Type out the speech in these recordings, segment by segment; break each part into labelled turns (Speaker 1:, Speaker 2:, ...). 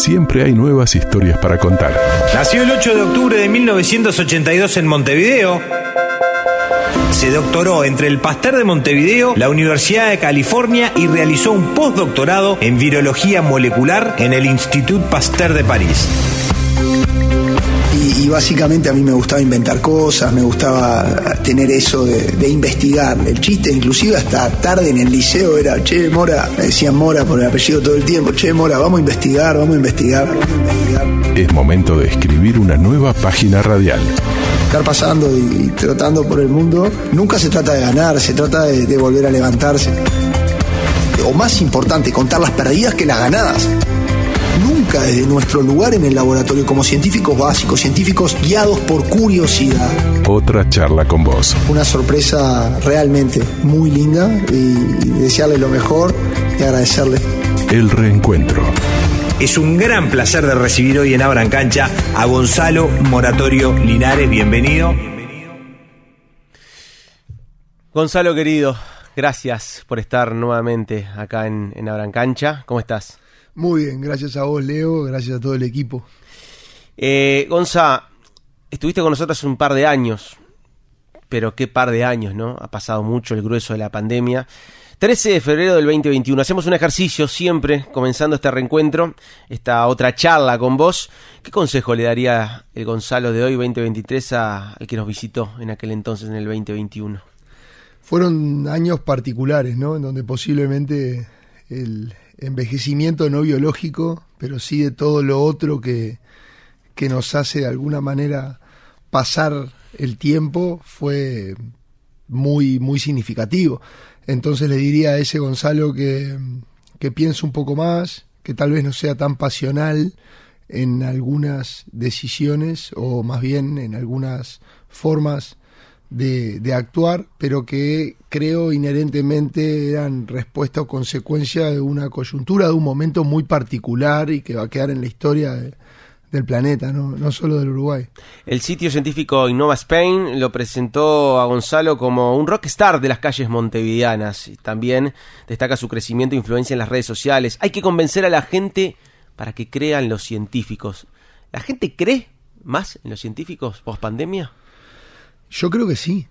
Speaker 1: siempre hay nuevas historias para contar.
Speaker 2: Nació el 8 de octubre de 1982 en Montevideo. Se doctoró entre el Pasteur de Montevideo, la Universidad de California y realizó un postdoctorado en virología molecular en el Institut Pasteur de París
Speaker 3: y, básicamente a mí me gustaba inventar cosas, me gustaba tener eso de, investigar. El chiste, inclusive hasta tarde en el liceo, era, che, Mora, me decían Mora por el apellido todo el tiempo, che, Mora, vamos a investigar, vamos a investigar, vamos a investigar.
Speaker 1: Es momento de escribir una nueva página radial.
Speaker 3: Estar pasando y, trotando por el mundo, nunca se trata de ganar, se trata de, de volver a levantarse. O más importante, contar las perdidas que las ganadas nunca desde nuestro lugar en el laboratorio como científicos básicos, científicos guiados por curiosidad.
Speaker 1: Otra charla con vos.
Speaker 3: Una sorpresa realmente muy linda y desearle lo mejor y agradecerle.
Speaker 1: El reencuentro.
Speaker 2: Es un gran placer de recibir hoy en Abran Cancha a Gonzalo Moratorio Linares. Bienvenido.
Speaker 4: Gonzalo querido, gracias por estar nuevamente acá en, en Abran Cancha. ¿Cómo estás?
Speaker 3: Muy bien, gracias a vos, Leo, gracias a todo el equipo.
Speaker 4: Eh, Gonza, estuviste con nosotros un par de años, pero qué par de años, ¿no? Ha pasado mucho el grueso de la pandemia. 13 de febrero del 2021. Hacemos un ejercicio siempre, comenzando este reencuentro, esta otra charla con vos. ¿Qué consejo le daría el Gonzalo de hoy, 2023, a, al que nos visitó en aquel entonces, en el 2021?
Speaker 3: Fueron años particulares, ¿no? En donde posiblemente el, envejecimiento no biológico, pero sí de todo lo otro que, que nos hace de alguna manera pasar el tiempo, fue muy, muy significativo. Entonces le diría a ese Gonzalo que, que piense un poco más, que tal vez no sea tan pasional en algunas decisiones o más bien en algunas formas de, actuar, pero que creo inherentemente eran respuesta o consecuencia de una coyuntura, de un momento muy particular y que va a quedar en la historia del planeta, ¿no? no solo del Uruguay.
Speaker 4: El sitio científico Innova Spain lo presentó a Gonzalo como un rockstar de las calles montevideanas. También destaca su crecimiento e influencia en las redes sociales. Hay que convencer a la gente para que crean los científicos. ¿La gente cree más en los científicos post pandemia?
Speaker 3: Yo creo que sí,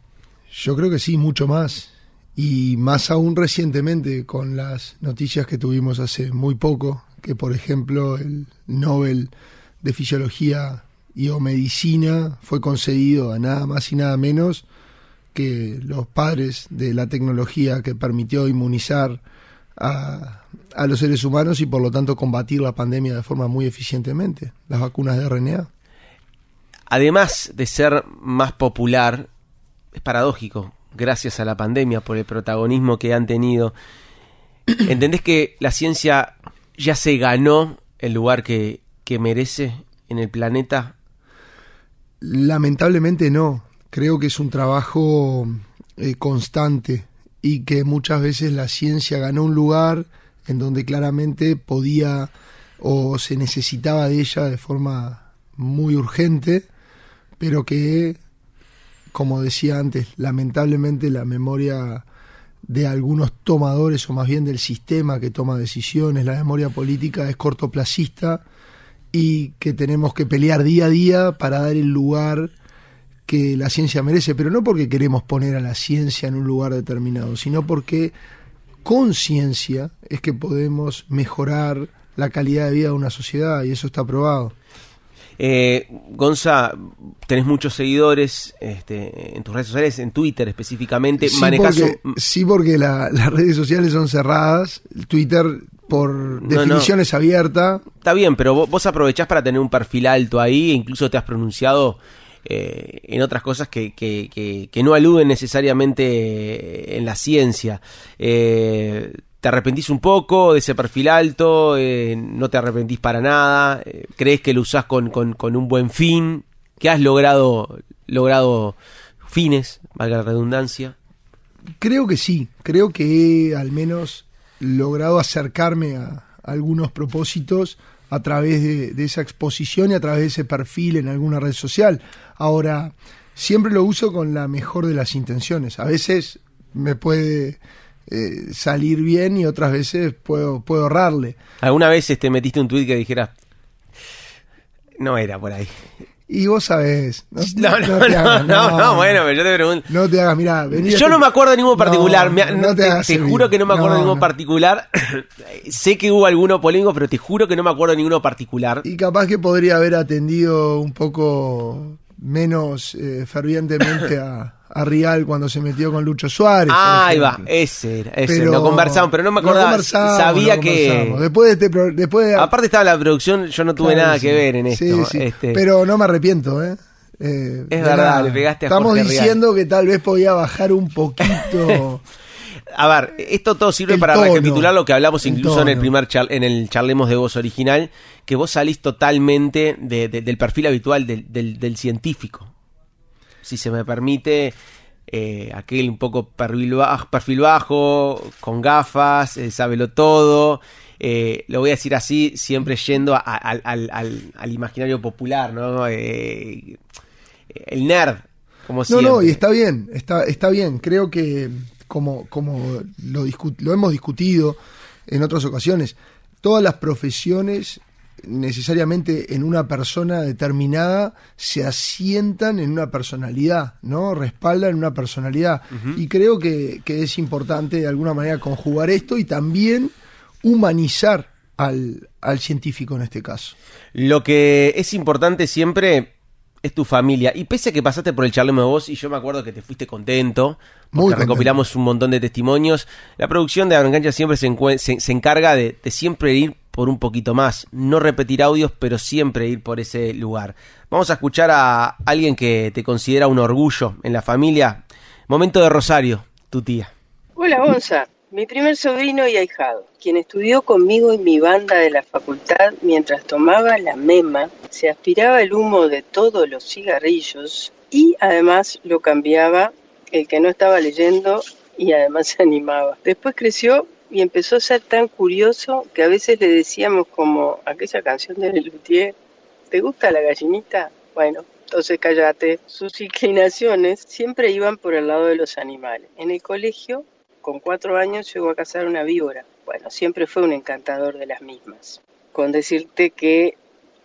Speaker 3: yo creo que sí, mucho más. Y más aún recientemente con las noticias que tuvimos hace muy poco, que por ejemplo el Nobel de Fisiología y o Medicina fue concedido a nada más y nada menos que los padres de la tecnología que permitió inmunizar a, a los seres humanos y por lo tanto combatir la pandemia de forma muy eficientemente, las vacunas de RNA
Speaker 4: además de ser más popular, es paradójico, gracias a la pandemia, por el protagonismo que han tenido. ¿Entendés que la ciencia ya se ganó el lugar que, merece en el planeta?
Speaker 3: Lamentablemente no. Creo que es un trabajo eh, constante y que muchas veces la ciencia ganó un lugar en donde claramente podía o se necesitaba de ella de forma muy urgente pero que, como decía antes, lamentablemente la memoria de algunos tomadores, o más bien del sistema que toma decisiones, la memoria política es cortoplacista y que tenemos que pelear día a día para dar el lugar que la ciencia merece, pero no porque queremos poner a la ciencia en un lugar determinado, sino porque con ciencia es que podemos mejorar la calidad de vida de una sociedad y eso está probado.
Speaker 4: Eh, Gonza, tenés muchos seguidores este, en tus redes sociales, en Twitter específicamente.
Speaker 3: Sí, porque, sí, porque las redes sociales son cerradas. Twitter, por definición, es abierta.
Speaker 4: Está bien, pero vos, aprovechás para tener un perfil alto ahí e incluso te has pronunciado. Eh, en otras cosas que, que, que, no aluden necesariamente en la ciencia. Eh, ¿Te arrepentís un poco de ese perfil alto? Eh, ¿No te arrepentís para nada? Eh, ¿Crees que lo usás con, con, un buen fin? ¿Que has logrado, logrado fines, valga la redundancia?
Speaker 3: Creo que sí, creo que he al menos logrado acercarme a algunos propósitos a través de, de, esa exposición y a través de ese perfil en alguna red social. Ahora, siempre lo uso con la mejor de las intenciones. A veces me puede eh, salir bien y otras veces puedo, puedo ahorrarle.
Speaker 4: ¿Alguna vez este, metiste un tuit que dijeras, No era por ahí.
Speaker 3: Y vos sabés.
Speaker 4: No, no, no,
Speaker 3: te hagas,
Speaker 4: no, no, bueno, pero yo te pregunto.
Speaker 3: No te hagas, mirá. vení
Speaker 4: Yo no me acuerdo de ninguno particular.
Speaker 3: No,
Speaker 4: Me-
Speaker 3: no te
Speaker 4: te te juro que no me acuerdo de
Speaker 3: No,
Speaker 4: ninguno
Speaker 3: no.
Speaker 4: particular. sé que hubo alguno polémico, pero te juro que no me acuerdo de ninguno particular.
Speaker 3: Y capaz que podría haber atendido un poco menos eh, fervientemente a, a Rial cuando se metió con Lucho Suárez.
Speaker 4: Ah, ahí va, ese era, ese. lo conversamos, pero no me acordaba. Sabía
Speaker 3: lo
Speaker 4: que.
Speaker 3: Después de este después de-
Speaker 4: Aparte estaba la producción, yo no tuve
Speaker 3: Claro,
Speaker 4: nada
Speaker 3: sí.
Speaker 4: que ver en esto.
Speaker 3: Sí, sí.
Speaker 4: este.
Speaker 3: Pero no me arrepiento, ¿eh? Eh,
Speaker 4: Es verdad,
Speaker 3: nada.
Speaker 4: le pegaste a
Speaker 3: Estamos
Speaker 4: Jorge Rial.
Speaker 3: diciendo que tal vez podía bajar un poquito.
Speaker 4: A ver, esto todo sirve
Speaker 3: El
Speaker 4: para
Speaker 3: tono.
Speaker 4: recapitular lo que hablamos
Speaker 3: El
Speaker 4: incluso en el primer char- en el charlemos de voz original, que vos salís totalmente de- de- del perfil habitual del, del- del científico. Si se me permite, eh, aquel un poco perfil bajo, perfil bajo con gafas, eh, sábelo todo. eh, lo voy a decir así, siempre yendo a- a- al, al- al- al imaginario popular, ¿no? Eh, el nerd, como
Speaker 3: No,
Speaker 4: siempre.
Speaker 3: no, y está bien, está, está bien. Creo que como, como lo, lo hemos discutido en otras ocasiones, todas las profesiones necesariamente en una persona determinada se asientan en una personalidad, ¿no? Respaldan una personalidad. Y creo que, que es importante de alguna manera conjugar esto y también humanizar al, al científico en este caso.
Speaker 4: Lo que es importante siempre es tu familia. Y pese a que pasaste por el charlemo de vos, y yo me acuerdo que te fuiste contento,
Speaker 3: Muy
Speaker 4: porque
Speaker 3: contento.
Speaker 4: recopilamos un montón de testimonios, la producción de Agroengancha siempre se, se- se encarga de, de siempre ir por un poquito más. No repetir audios, pero siempre ir por ese lugar. Vamos a escuchar a alguien que te considera un orgullo en la familia. Momento de Rosario, tu tía.
Speaker 5: Hola, Gonza. Mi primer sobrino y ahijado, quien estudió conmigo en mi banda de la facultad mientras tomaba la mema, se aspiraba el humo de todos los cigarrillos y además lo cambiaba el que no estaba leyendo y además se animaba. Después creció y empezó a ser tan curioso que a veces le decíamos como aquella canción de Lelutier, ¿te gusta la gallinita? Bueno, entonces cállate. Sus inclinaciones siempre iban por el lado de los animales. En el colegio con cuatro años llegó a cazar una víbora. Bueno, siempre fue un encantador de las mismas. Con decirte que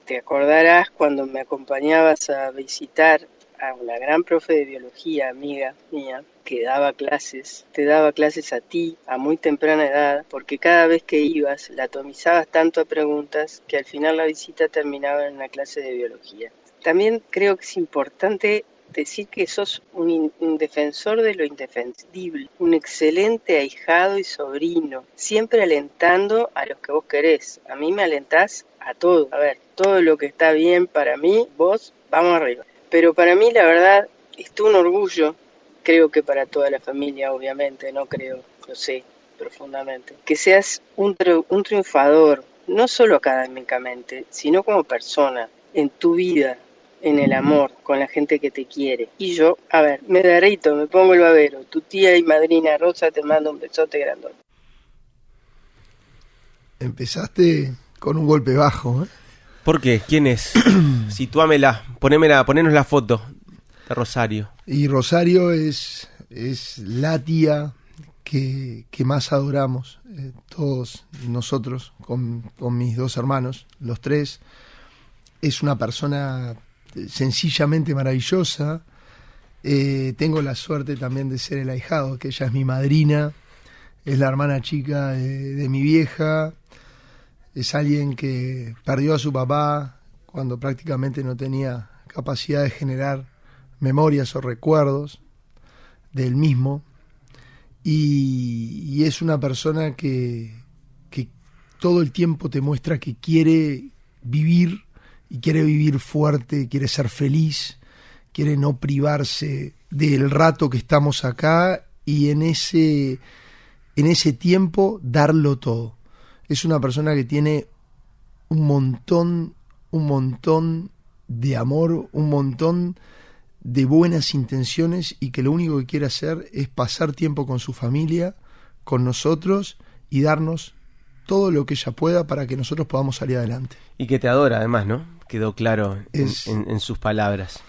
Speaker 5: te acordarás cuando me acompañabas a visitar a una gran profe de biología, amiga mía, que daba clases, te daba clases a ti a muy temprana edad, porque cada vez que ibas la atomizabas tanto a preguntas que al final la visita terminaba en una clase de biología. También creo que es importante decir que sos un defensor de lo indefendible, un excelente ahijado y sobrino, siempre alentando a los que vos querés. A mí me alentás a todo. A ver, todo lo que está bien para mí, vos, vamos arriba. Pero para mí, la verdad, es un orgullo, creo que para toda la familia, obviamente, no creo, lo sé profundamente, que seas un, un triunfador, no solo académicamente, sino como persona, en tu vida, en el amor, con la gente que te quiere. Y yo, a ver, me derrito, me pongo el babero. Tu tía y madrina Rosa te manda un besote grandote.
Speaker 3: Empezaste con un golpe bajo, ¿eh?
Speaker 4: ¿Por qué? ¿Quién es? Situámela, ponémela, ponenos la foto de Rosario.
Speaker 3: Y Rosario es, es la tía que, que más adoramos, eh, todos nosotros, con, con mis dos hermanos, los tres. Es una persona sencillamente maravillosa. Eh, tengo la suerte también de ser el ahijado, que ella es mi madrina, es la hermana chica de, de mi vieja, es alguien que perdió a su papá cuando prácticamente no tenía capacidad de generar memorias o recuerdos del mismo y, y es una persona que, que todo el tiempo te muestra que quiere vivir y quiere vivir fuerte, quiere ser feliz, quiere no privarse del rato que estamos acá y en ese, en ese tiempo darlo todo. Es una persona que tiene un montón, un montón de amor, un montón de buenas intenciones y que lo único que quiere hacer es pasar tiempo con su familia, con nosotros y darnos todo lo que ella pueda para que nosotros podamos salir adelante.
Speaker 4: Y que te adora, además, ¿no? Quedó claro en,
Speaker 3: Es-
Speaker 4: en- en sus palabras.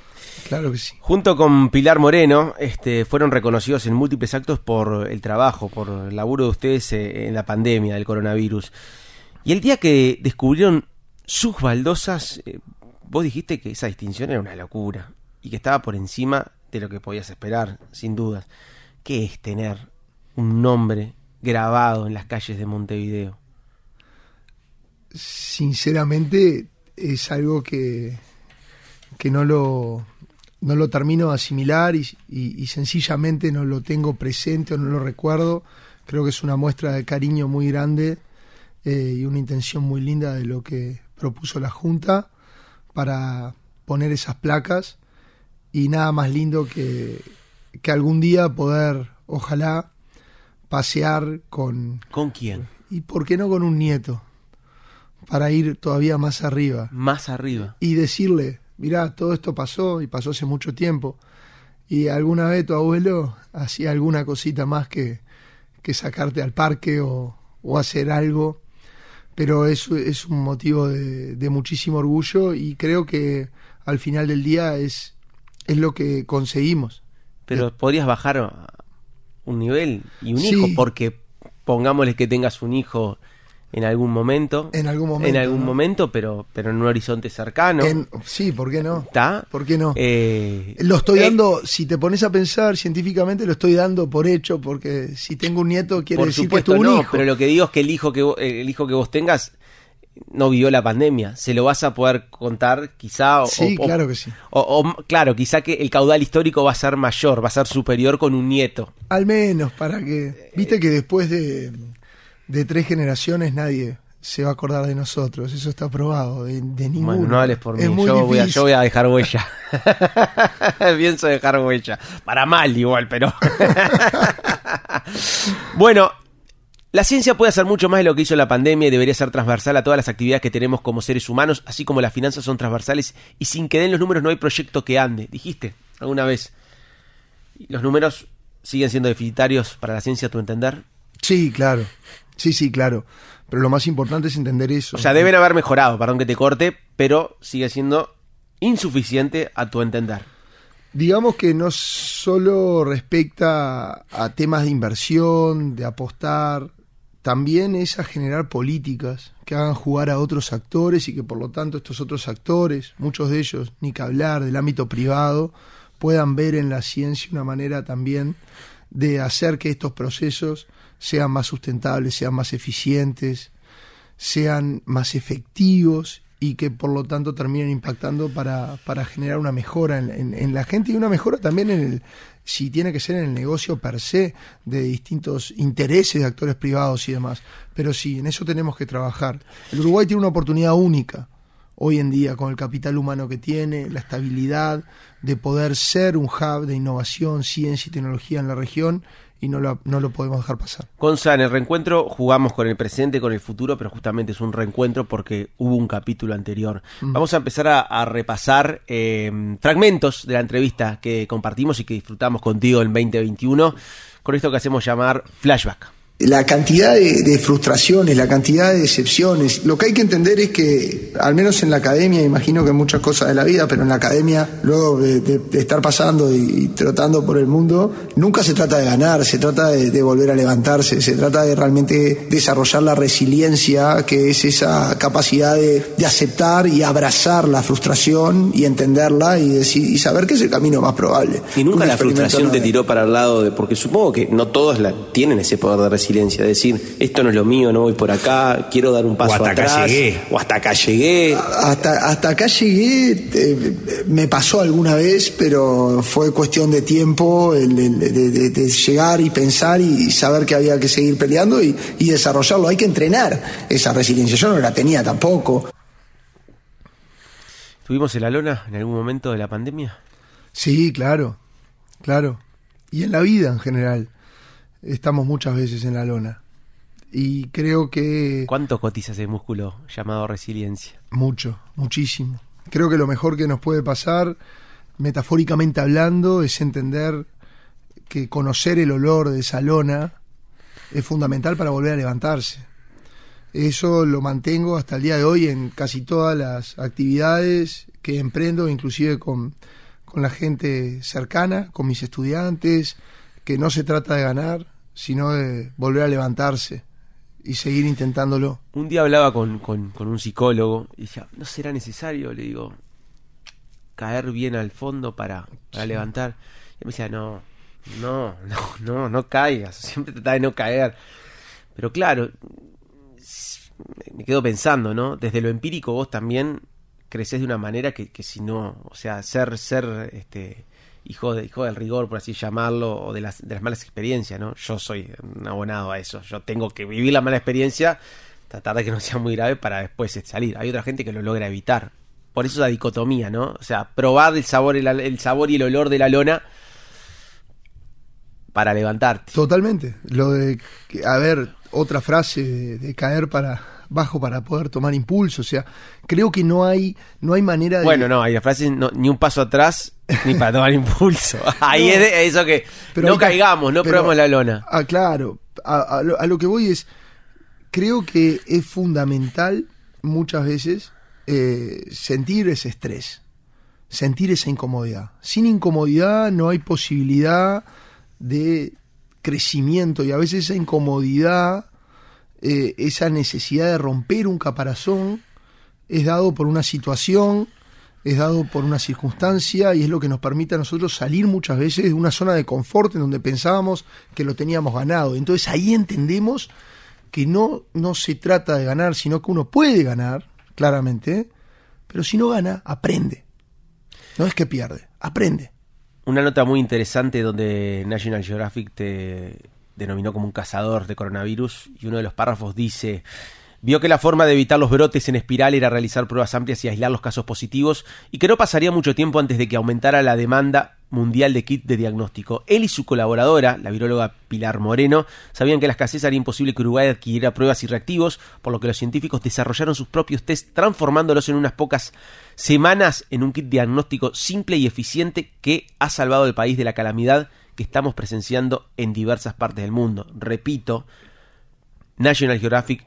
Speaker 3: Claro que sí.
Speaker 4: Junto con Pilar Moreno, este, fueron reconocidos en múltiples actos por el trabajo, por el laburo de ustedes eh, en la pandemia del coronavirus. Y el día que descubrieron sus baldosas, eh, vos dijiste que esa distinción era una locura y que estaba por encima de lo que podías esperar, sin dudas. ¿Qué es tener un nombre grabado en las calles de Montevideo?
Speaker 3: Sinceramente es algo que, que no lo no lo termino de asimilar y, y, y, sencillamente no lo tengo presente o no lo recuerdo. Creo que es una muestra de cariño muy grande eh, y una intención muy linda de lo que propuso la Junta para poner esas placas y nada más lindo que, que algún día poder, ojalá, pasear con...
Speaker 4: ¿Con quién?
Speaker 3: Y por qué no con un nieto, para ir todavía más arriba.
Speaker 4: Más arriba.
Speaker 3: Y decirle, mirá, todo esto pasó y pasó hace mucho tiempo. Y alguna vez tu abuelo hacía alguna cosita más que, que sacarte al parque o, o hacer algo. Pero eso es un motivo de, de, muchísimo orgullo y creo que al final del día es, es lo que conseguimos.
Speaker 4: Pero eh, podrías bajar un nivel y un sí. hijo, porque pongámosle que tengas un hijo en algún momento.
Speaker 3: En algún momento.
Speaker 4: En algún
Speaker 3: ¿no?
Speaker 4: momento, pero, pero en un horizonte cercano.
Speaker 3: En, sí, ¿por qué no?
Speaker 4: ¿Está?
Speaker 3: ¿Por qué no?
Speaker 4: Eh,
Speaker 3: lo estoy eh, dando, si te pones a pensar científicamente, lo estoy dando por hecho, porque si tengo un nieto quiere
Speaker 4: por
Speaker 3: decir
Speaker 4: supuesto,
Speaker 3: que tuvo un
Speaker 4: no,
Speaker 3: hijo.
Speaker 4: Pero lo que digo es que el hijo que, vos, el hijo que vos tengas no vivió la pandemia. Se lo vas a poder contar, quizá. O,
Speaker 3: sí,
Speaker 4: o,
Speaker 3: claro que sí.
Speaker 4: O, o, claro, quizá que el caudal histórico va a ser mayor, va a ser superior con un nieto.
Speaker 3: Al menos, para que. Viste que después de, de tres generaciones nadie se va a acordar de nosotros. Eso está probado. De, de ninguno.
Speaker 4: Bueno, no hables por
Speaker 3: es
Speaker 4: mí. Yo, voy a, yo voy a dejar huella. Pienso dejar huella. Para mal, igual, pero. bueno. La ciencia puede hacer mucho más de lo que hizo la pandemia y debería ser transversal a todas las actividades que tenemos como seres humanos, así como las finanzas son transversales y sin que den los números no hay proyecto que ande. Dijiste alguna vez. ¿Los números siguen siendo deficitarios para la ciencia, a tu entender?
Speaker 3: Sí, claro. Sí, sí, claro. Pero lo más importante es entender eso.
Speaker 4: O sea, deben haber mejorado, perdón que te corte, pero sigue siendo insuficiente a tu entender.
Speaker 3: Digamos que no solo respecta a temas de inversión, de apostar, también es a generar políticas que hagan jugar a otros actores y que por lo tanto estos otros actores, muchos de ellos, ni que hablar del ámbito privado, puedan ver en la ciencia una manera también de hacer que estos procesos sean más sustentables, sean más eficientes, sean más efectivos y que por lo tanto terminen impactando para, para generar una mejora en, en, la gente y una mejora también en el, si tiene que ser en el negocio per se, de distintos intereses de actores privados y demás. Pero sí, en eso tenemos que trabajar. El Uruguay tiene una oportunidad única hoy en día con el capital humano que tiene, la estabilidad de poder ser un hub de innovación, ciencia y tecnología en la región y no lo, no lo podemos dejar pasar.
Speaker 4: Gonza, en el reencuentro jugamos con el presente, con el futuro, pero justamente es un reencuentro porque hubo un capítulo anterior. Mm. Vamos a empezar a, a repasar eh, fragmentos de la entrevista que compartimos y que disfrutamos contigo en 2021 con esto que hacemos llamar flashback
Speaker 3: la cantidad de, de, frustraciones, la cantidad de decepciones. Lo que hay que entender es que, al menos en la academia, imagino que muchas cosas de la vida, pero en la academia, luego de, de, de estar pasando y, y, trotando por el mundo, nunca se trata de ganar, se trata de, volver a levantarse, se trata de realmente desarrollar la resiliencia, que es esa capacidad de, aceptar y abrazar la frustración y entenderla y, decir, y saber que es el camino más probable.
Speaker 6: Y nunca la frustración te tiró para el lado de, porque supongo que no todos la, tienen ese poder de resiliencia resiliencia, decir, esto no es lo mío, no voy por acá, quiero dar un paso
Speaker 2: o hasta
Speaker 6: atrás.
Speaker 2: Acá llegué.
Speaker 6: O hasta acá llegué.
Speaker 3: Hasta, hasta acá llegué, eh, me pasó alguna vez, pero fue cuestión de tiempo el, el, de, de, de, llegar y pensar y saber que había que seguir peleando y, y desarrollarlo. Hay que entrenar esa resiliencia. Yo no la tenía tampoco.
Speaker 4: ¿Estuvimos en la lona en algún momento de la pandemia?
Speaker 3: Sí, claro, claro. Y en la vida en general estamos muchas veces en la lona. Y creo que...
Speaker 4: ¿Cuánto cotiza ese músculo llamado resiliencia?
Speaker 3: Mucho, muchísimo. Creo que lo mejor que nos puede pasar, metafóricamente hablando, es entender que conocer el olor de esa lona es fundamental para volver a levantarse. Eso lo mantengo hasta el día de hoy en casi todas las actividades que emprendo, inclusive con, con la gente cercana, con mis estudiantes, que no se trata de ganar, sino de volver a levantarse y seguir intentándolo.
Speaker 4: Un día hablaba con, con, con, un psicólogo y decía, ¿no será necesario? Le digo, caer bien al fondo para, para levantar. Y me decía, no, no, no, no, no caigas, siempre trata de no caer. Pero claro, me quedo pensando, ¿no? Desde lo empírico vos también creces de una manera que, que si no, o sea, ser, ser, este, hijo, de, hijo del rigor, por así llamarlo, o de las, de las malas experiencias, ¿no? Yo soy un abonado a eso, yo tengo que vivir la mala experiencia, tratar de que no sea muy grave para después salir. Hay otra gente que lo logra evitar. Por eso esa dicotomía, ¿no? O sea, probar el sabor, el, el sabor y el olor de la lona para levantarte.
Speaker 3: Totalmente. Lo de, a ver, otra frase de caer para bajo para poder tomar impulso. O sea, creo que no hay, no hay manera de.
Speaker 4: Bueno, no, hay la frase no, ni un paso atrás ni para tomar impulso. Ahí
Speaker 3: No.
Speaker 4: es de- eso que
Speaker 3: Pero
Speaker 4: no caigamos, no
Speaker 3: pero-
Speaker 4: probemos la lona.
Speaker 3: Ah, claro. A, a lo, a lo que voy es, creo que es fundamental muchas veces eh, sentir ese estrés, sentir esa incomodidad. Sin incomodidad no hay posibilidad de crecimiento y a veces esa incomodidad, eh, esa necesidad de romper un caparazón, es dado por una situación, es dado por una circunstancia y es lo que nos permite a nosotros salir muchas veces de una zona de confort en donde pensábamos que lo teníamos ganado. Entonces ahí entendemos que no, no se trata de ganar, sino que uno puede ganar, claramente, pero si no gana, aprende. No es que pierde, aprende.
Speaker 4: Una nota muy interesante donde National Geographic te denominó como un cazador de coronavirus y uno de los párrafos dice, vio que la forma de evitar los brotes en espiral era realizar pruebas amplias y aislar los casos positivos y que no pasaría mucho tiempo antes de que aumentara la demanda mundial de kit de diagnóstico. Él y su colaboradora, la viróloga Pilar Moreno, sabían que la escasez haría imposible que Uruguay adquiriera pruebas y reactivos, por lo que los científicos desarrollaron sus propios test transformándolos en unas pocas semanas en un kit diagnóstico simple y eficiente que ha salvado al país de la calamidad que estamos presenciando en diversas partes del mundo. Repito, National Geographic,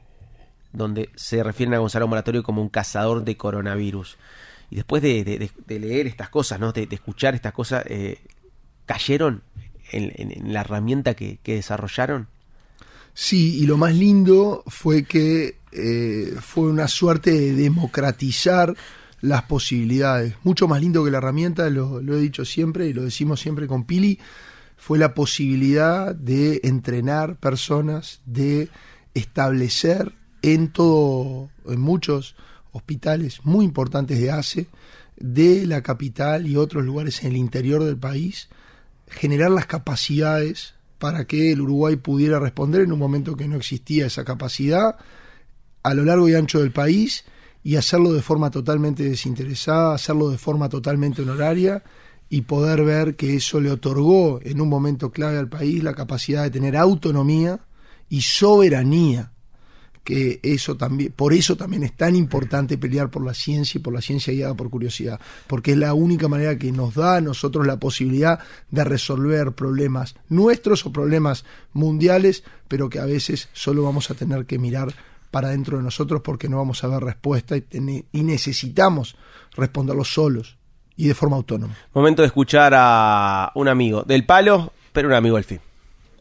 Speaker 4: donde se refieren a Gonzalo Moratorio como un cazador de coronavirus. Y después de, leer estas cosas, ¿no? de, de escuchar estas cosas, eh, ¿cayeron en, la herramienta que, desarrollaron?
Speaker 3: Sí, y lo más lindo fue que eh, fue una suerte de democratizar las posibilidades. Mucho más lindo que la herramienta, lo he dicho siempre y lo decimos siempre con Pili, fue la posibilidad de entrenar personas, de establecer en todo, en muchos hospitales muy importantes de ACE, de la capital y otros lugares en el interior del país, generar las capacidades para que el Uruguay pudiera responder en un momento que no existía esa capacidad a lo largo y ancho del país y hacerlo de forma totalmente desinteresada, hacerlo de forma totalmente honoraria y poder ver que eso le otorgó en un momento clave al país la capacidad de tener autonomía y soberanía que eso también, por eso también es tan importante pelear por la ciencia y por la ciencia guiada por curiosidad, porque es la única manera que nos da a nosotros la posibilidad de resolver problemas nuestros o problemas mundiales, pero que a veces solo vamos a tener que mirar para dentro de nosotros porque no vamos a ver respuesta y, y necesitamos responderlos solos y de forma autónoma.
Speaker 4: Momento de escuchar a un amigo del palo, pero un amigo al fin.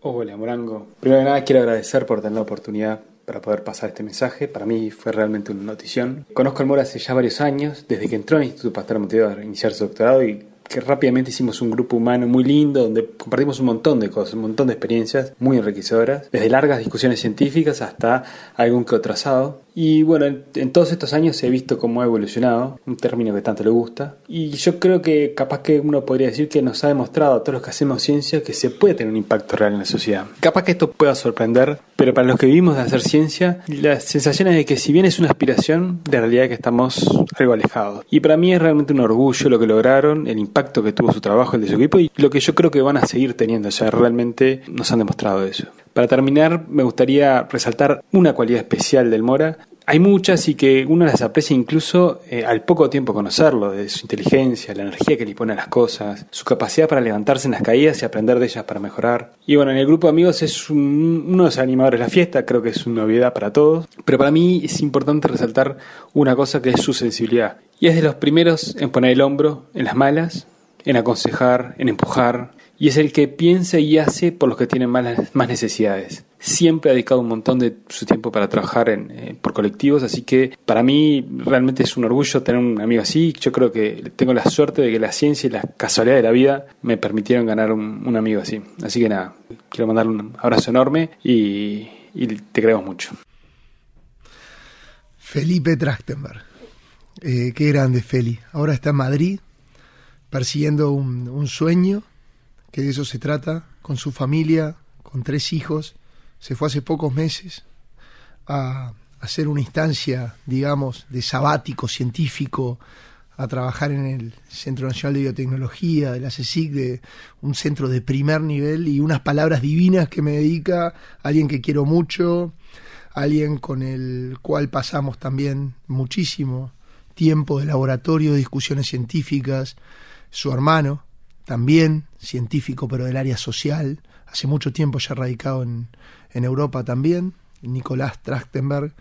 Speaker 7: Hola Morango. Primero que nada quiero agradecer por tener la oportunidad para poder pasar este mensaje. Para mí fue realmente una notición. Conozco al Mora hace ya varios años, desde que entró en el Instituto Pasteur Montevideo a iniciar su doctorado y que rápidamente hicimos un grupo humano muy lindo donde compartimos un montón de cosas, un montón de experiencias muy enriquecedoras, desde largas discusiones científicas hasta algún que otro asado. Y bueno, en, todos estos años he visto cómo ha evolucionado, un término que tanto le gusta. Y yo creo que capaz que uno podría decir que nos ha demostrado a todos los que hacemos ciencia que se puede tener un impacto real en la sociedad. Capaz que esto pueda sorprender, pero para los que vivimos de hacer ciencia, la sensación es de que si bien es una aspiración, de realidad es que estamos algo alejados. Y para mí es realmente un orgullo lo que lograron, el impacto que tuvo su trabajo, el de su equipo y lo que yo creo que van a seguir teniendo. O sea, realmente nos han demostrado eso. Para terminar, me gustaría resaltar una cualidad especial del Mora. Hay muchas y que uno las aprecia incluso eh, al poco tiempo conocerlo, de su inteligencia, la energía que le pone a las cosas, su capacidad para levantarse en las caídas y aprender de ellas para mejorar. Y bueno, en el grupo de amigos es un- uno de los animadores de la fiesta, creo que es una novedad para todos, pero para mí es importante resaltar una cosa que es su sensibilidad. Y es de los primeros en poner el hombro en las malas, en aconsejar, en empujar y es el que piensa y hace por los que tienen más, más necesidades. Siempre ha dedicado un montón de su tiempo para trabajar en, eh, por colectivos, así que para mí realmente es un orgullo tener un amigo así. Yo creo que tengo la suerte de que la ciencia y la casualidad de la vida me permitieron ganar un, amigo así. Así que nada, quiero mandarle un abrazo enorme y, te creemos mucho.
Speaker 3: Felipe Trachtenberg. Eh, qué grande Feli. Ahora está en Madrid persiguiendo un, un sueño que de eso se trata, con su familia, con tres hijos. Se fue hace pocos meses a hacer una instancia, digamos, de sabático científico, a trabajar en el Centro Nacional de Biotecnología, de la CSIC, de un centro de primer nivel y unas palabras divinas que me dedica alguien que quiero mucho, alguien con el cual pasamos también muchísimo tiempo de laboratorio, de discusiones científicas, su hermano, también científico, pero del área social, hace mucho tiempo ya radicado en, en Europa también, Nicolás Trachtenberg.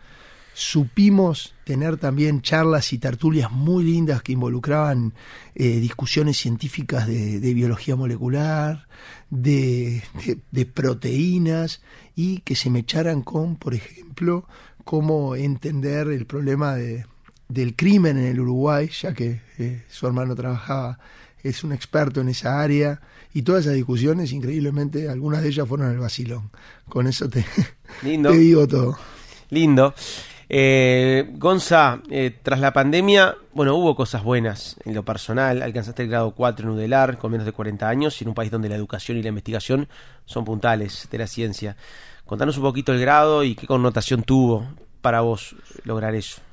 Speaker 3: Supimos tener también charlas y tertulias muy lindas que involucraban eh, discusiones científicas de, biología molecular, de, de, proteínas y que se me echaran con, por ejemplo, cómo entender el problema de, del crimen en el Uruguay, ya que eh, su hermano trabajaba es un experto en esa área y todas esas discusiones, increíblemente, algunas de ellas fueron al vacilón. Con eso te, digo todo.
Speaker 4: Lindo. Eh, Gonza, eh, tras la pandemia, bueno, hubo cosas buenas en lo personal. Alcanzaste el grado 4 en UDELAR con menos de 40 años y en un país donde la educación y la investigación son puntales de la ciencia. Contanos un poquito el grado y qué connotación tuvo para vos lograr eso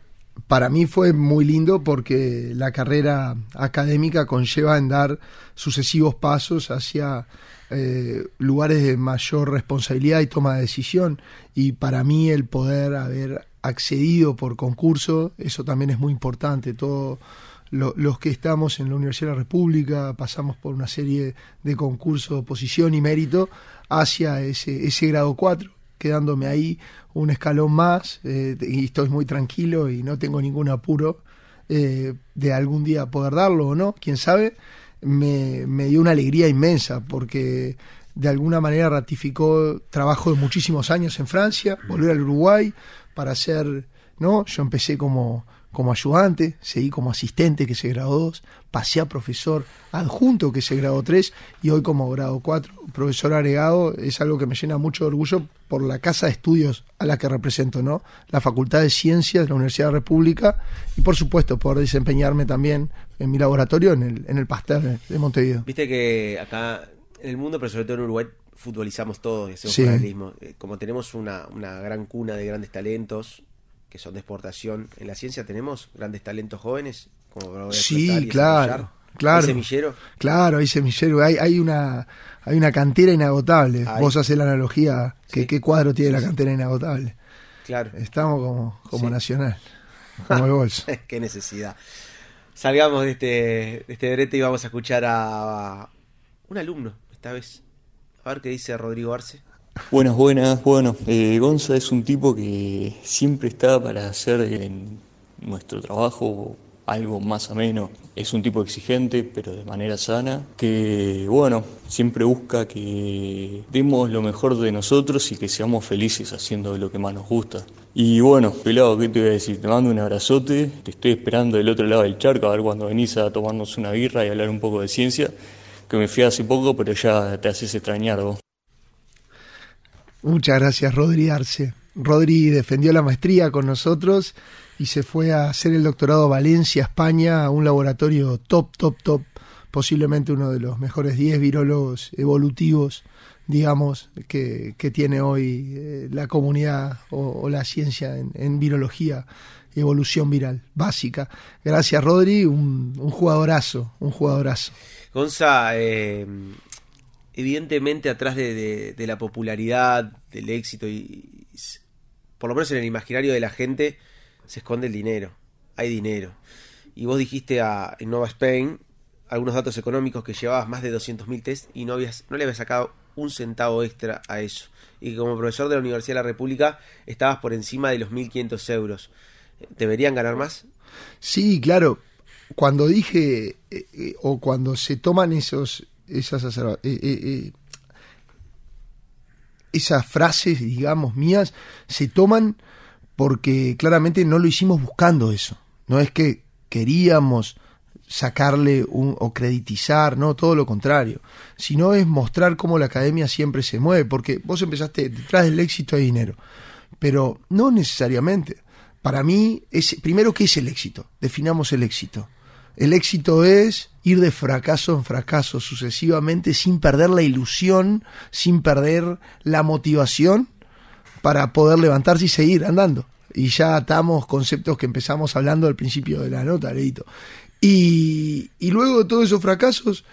Speaker 3: para mí fue muy lindo porque la carrera académica conlleva en dar sucesivos pasos hacia eh, lugares de mayor responsabilidad y toma de decisión. Y para mí el poder haber accedido por concurso, eso también es muy importante. Todos los que estamos en la Universidad de la República pasamos por una serie de concursos, oposición y mérito hacia ese, ese grado 4 quedándome ahí un escalón más eh, y estoy muy tranquilo y no tengo ningún apuro eh, de algún día poder darlo o no, quién sabe, me, me dio una alegría inmensa porque de alguna manera ratificó trabajo de muchísimos años en Francia, volver al Uruguay para hacer, ¿no? Yo empecé como como ayudante, seguí como asistente que se grado 2, pasé a profesor adjunto que se grado 3 y hoy como grado 4, profesor agregado, es algo que me llena mucho de orgullo por la casa de estudios a la que represento, ¿no? La Facultad de Ciencias de la Universidad de la República y por supuesto poder desempeñarme también en mi laboratorio en el, en el Pasteur de Montevideo.
Speaker 4: Viste que acá en el mundo, pero sobre todo en Uruguay, futbolizamos todo y hacemos eh, Como tenemos una, una gran cuna de grandes talentos, que son de exportación. En la ciencia tenemos grandes talentos jóvenes,
Speaker 3: como Sí, claro. Claro,
Speaker 4: ¿Hay semillero?
Speaker 3: Claro, hay semillero. Hay, hay, una, hay una cantera inagotable. Vos haces la analogía, que, ¿qué cuadro tiene la cantera inagotable?
Speaker 4: Claro.
Speaker 3: Estamos como, como nacional, como el bolso.
Speaker 4: Qué necesidad. Salgamos de este, de este brete y vamos a escuchar a un alumno, esta vez. A ver qué dice Rodrigo Arce.
Speaker 8: Buenas, buenas. Bueno, eh, Gonza es un tipo que siempre está para hacer en nuestro trabajo algo más ameno. Es un tipo exigente, pero de manera sana, que, bueno, siempre busca que demos lo mejor de nosotros y que seamos felices haciendo lo que más nos gusta. Y bueno, pelado, ¿qué te voy a decir? Te mando un abrazote, te estoy esperando del otro lado del charco, a ver cuando venís a tomarnos una birra y hablar un poco de ciencia, que me fui hace poco, pero ya te haces extrañar vos.
Speaker 3: Muchas gracias, Rodri Arce. Rodri defendió la maestría con nosotros y se fue a hacer el doctorado a Valencia, España, a un laboratorio top, top, top, posiblemente uno de los mejores 10 virólogos evolutivos, digamos, que, tiene hoy eh, la comunidad o, la ciencia en, virología evolución viral básica. Gracias, Rodri, un, un jugadorazo, un jugadorazo.
Speaker 4: Gonza, eh, evidentemente atrás de, la popularidad, del éxito y, por lo menos en el imaginario de la gente se esconde el dinero. Hay dinero. Y vos dijiste a, en Nova Spain algunos datos económicos que llevabas más de 200.000 test y no, habías, no le habías sacado un centavo extra a eso. Y que como profesor de la Universidad de la República estabas por encima de los 1.500 euros. ¿Deberían ganar más?
Speaker 3: Sí, claro. Cuando dije eh, eh, o cuando se toman esos esas, frases, digamos, mías, se toman porque claramente no lo hicimos buscando eso. No es que queríamos sacarle un, o creditizar, no, todo lo contrario, sino es mostrar cómo la academia siempre se mueve, porque vos empezaste, detrás del éxito hay dinero, pero no necesariamente. Para mí, es, primero, ¿qué es el éxito? Definamos el éxito. El éxito es ir de fracaso en fracaso sucesivamente sin perder la ilusión, sin perder la motivación para poder levantarse y seguir andando. Y ya atamos conceptos que empezamos hablando al principio de la nota, Leito. Y, y luego de todos esos fracasos,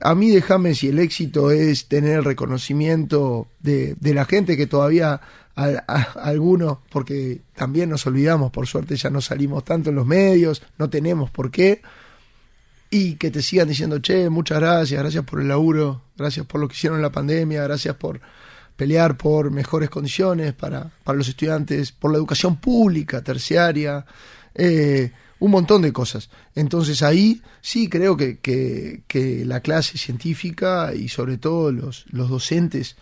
Speaker 3: a mí déjame si el éxito es tener el reconocimiento de, de la gente que todavía a, algunos, porque también nos olvidamos, por suerte ya no salimos tanto en los medios, no tenemos por qué, y que te sigan diciendo, che, muchas gracias, gracias por el laburo, gracias por lo que hicieron en la pandemia, gracias por pelear por mejores condiciones para, para los estudiantes, por la educación pública, terciaria, eh, un montón de cosas. Entonces ahí sí creo que, que, la clase científica y sobre todo los, los docentes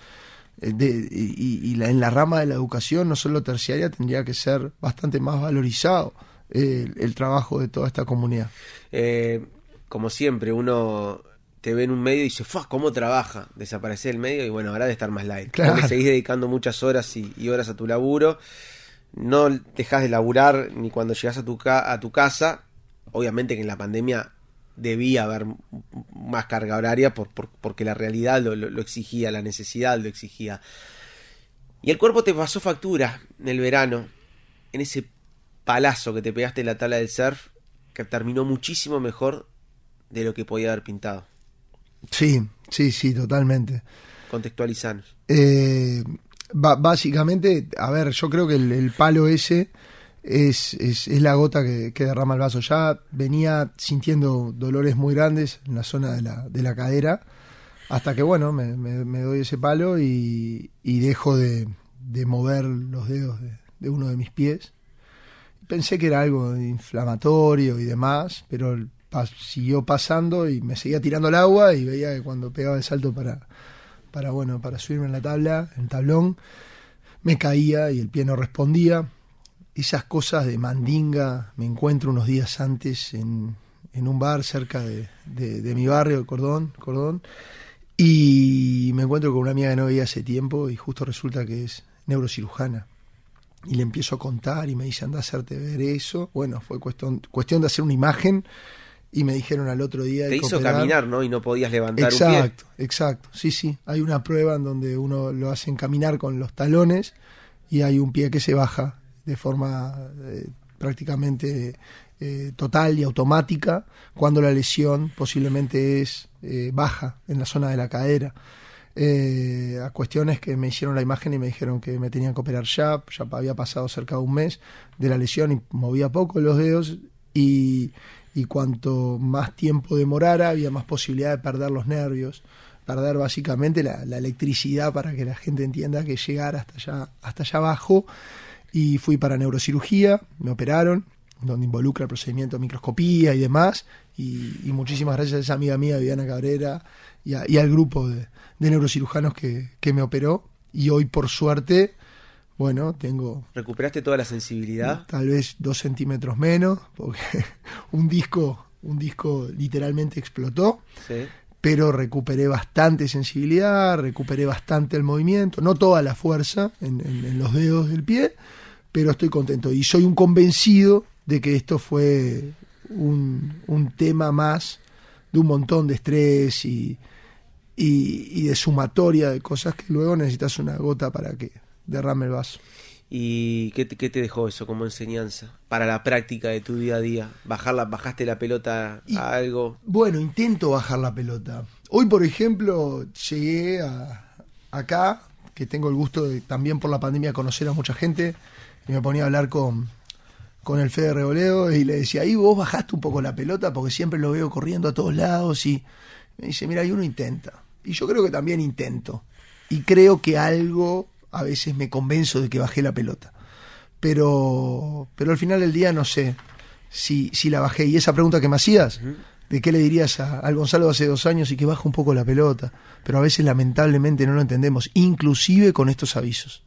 Speaker 3: eh, de, y, y la, en la rama de la educación, no solo terciaria, tendría que ser bastante más valorizado eh, el, el trabajo de toda esta comunidad.
Speaker 4: Eh, como siempre, uno te ve en un medio y dice, ¡Fua! ¿Cómo trabaja? Desaparece el medio y bueno, ahora de estar más light.
Speaker 3: Claro.
Speaker 4: Porque seguís dedicando muchas horas y, y horas a tu laburo. No dejas de laburar ni cuando llegas a tu, ca- a tu casa. Obviamente que en la pandemia debía haber más carga horaria por, por- porque la realidad lo, lo- lo exigía, la necesidad lo exigía. Y el cuerpo te pasó factura en el verano, en ese palazo que te pegaste en la tabla del surf, que terminó muchísimo mejor de lo que podía haber pintado.
Speaker 3: Sí, sí, sí, totalmente.
Speaker 4: Contextualizanos.
Speaker 3: Eh, básicamente, a ver, yo creo que el, el palo ese es, es, es la gota que, que derrama el vaso. Ya venía sintiendo dolores muy grandes en la zona de la, de la cadera, hasta que, bueno, me, me- me doy ese palo y, y dejo de, de mover los dedos de, de uno de mis pies. Pensé que era algo inflamatorio y demás, pero siguió pasando y me seguía tirando el agua y veía que cuando pegaba el salto para, para bueno, para subirme en la tabla, en el tablón, me caía y el pie no respondía. Esas cosas de mandinga me encuentro unos días antes en, en un bar cerca de, de- mi barrio, Cordón, Cordón, y me encuentro con una amiga que no veía hace tiempo y justo resulta que es neurocirujana. Y le empiezo a contar y me dice, anda a hacerte ver eso. Bueno, fue cuestión, cuestión de hacer una imagen y me dijeron al otro día...
Speaker 4: Te hizo caminar, ¿no? Y no podías levantar un pie.
Speaker 3: Exacto, exacto. Sí, sí. Hay una prueba en donde uno lo hacen caminar con los talones y hay un pie que se baja de forma eh, prácticamente eh, total y automática cuando la lesión posiblemente es eh, baja en la zona de la cadera. Eh, a cuestiones que me hicieron la imagen y me dijeron que me tenían que operar ya, ya había pasado cerca de un mes de la lesión y movía poco los dedos y, y cuanto más tiempo demorara había más posibilidad de perder los nervios, perder básicamente la, electricidad para que la gente entienda que llegar hasta allá, hasta allá abajo. Y fui para neurocirugía, me operaron, donde involucra el procedimiento de microscopía y demás, y, y muchísimas gracias a esa amiga mía, Viviana Cabrera, y, a- y al grupo de, de neurocirujanos que, que me operó, y hoy por suerte, bueno, tengo
Speaker 4: ¿Recuperaste toda la sensibilidad?
Speaker 3: tal vez dos centímetros menos, porque un disco, un disco literalmente explotó,
Speaker 4: Sí.
Speaker 3: pero recuperé bastante sensibilidad, recuperé bastante el movimiento, no toda la fuerza en, en- en los dedos del pie, pero estoy contento y soy un convencido de que esto fue un, un tema más de un montón de estrés y, y, y de sumatoria de cosas que luego necesitas una gota para que derrame el vaso.
Speaker 4: ¿Y qué te, qué te dejó eso como enseñanza para la práctica de tu día a día? Bajarla, ¿Bajaste la pelota
Speaker 3: Y-
Speaker 4: a algo?
Speaker 3: Bueno, intento bajar la pelota. Hoy, por ejemplo, llegué a, acá, que tengo el gusto de también por la pandemia conocer a mucha gente, y me ponía a hablar con, con el Fede Reboleo y le decía, ahí vos bajaste un poco la pelota porque siempre lo veo corriendo a todos lados y me dice, mira, y uno intenta. Y yo creo que también intento. Y creo que algo a veces me convenzo de que bajé la pelota. Pero, pero al final del día no sé si, si la bajé. Y esa pregunta que me hacías, de qué le dirías a, al Gonzalo de hace dos años y que baja un poco la pelota. Pero a veces lamentablemente no lo entendemos, inclusive con estos avisos.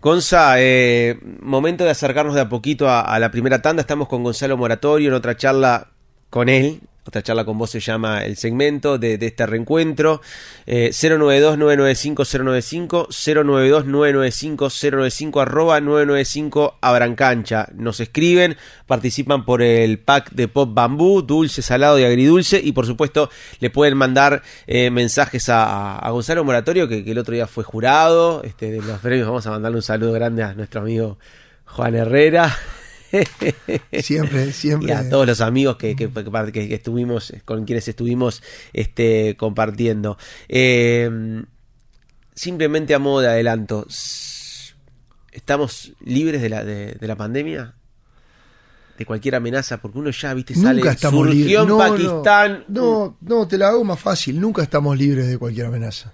Speaker 4: Gonza, eh, momento de acercarnos de a poquito a, a la primera tanda. Estamos con Gonzalo Moratorio en otra charla con él, otra charla con vos se llama el segmento de, este reencuentro. Eh, 092-995-095, 092-995-095, arroba 995 Abrancancha. Nos escriben, participan por el pack de Pop Bambú, dulce, salado y agridulce. Y por supuesto, le pueden mandar eh, mensajes a, a, Gonzalo Moratorio, que, que, el otro día fue jurado este, de los premios. Vamos a mandarle un saludo grande a nuestro amigo Juan Herrera.
Speaker 3: Siempre, siempre.
Speaker 4: Y a todos los amigos que, que, que, estuvimos, con quienes estuvimos este, compartiendo. Eh, simplemente a modo de adelanto, ¿estamos libres de la, de, de la pandemia? de cualquier amenaza, porque uno ya, viste, sale,
Speaker 3: nunca estamos
Speaker 4: surgió en
Speaker 3: no,
Speaker 4: Pakistán.
Speaker 3: No, no, no, te la hago más fácil, nunca estamos libres de cualquier amenaza.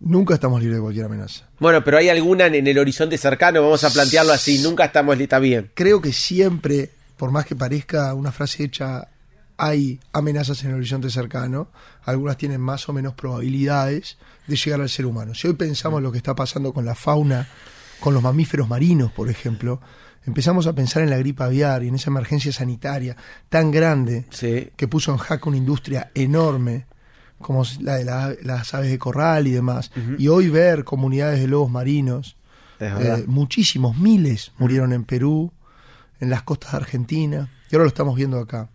Speaker 3: Nunca estamos libres de cualquier amenaza.
Speaker 4: Bueno, pero hay alguna en el horizonte cercano, vamos a plantearlo así, nunca estamos está bien.
Speaker 3: Creo que siempre, por más que parezca una frase hecha, hay amenazas en el horizonte cercano, algunas tienen más o menos probabilidades de llegar al ser humano. Si hoy pensamos lo que está pasando con la fauna, con los mamíferos marinos, por ejemplo, empezamos a pensar en la gripe aviar y en esa emergencia sanitaria tan grande
Speaker 4: sí.
Speaker 3: que puso en jaque una industria enorme como la de la, las aves de corral y demás. Uh -huh. Y hoy ver comunidades de lobos marinos, eh, muchísimos, miles murieron en Perú, en las costas de Argentina, y ahora lo estamos viendo acá.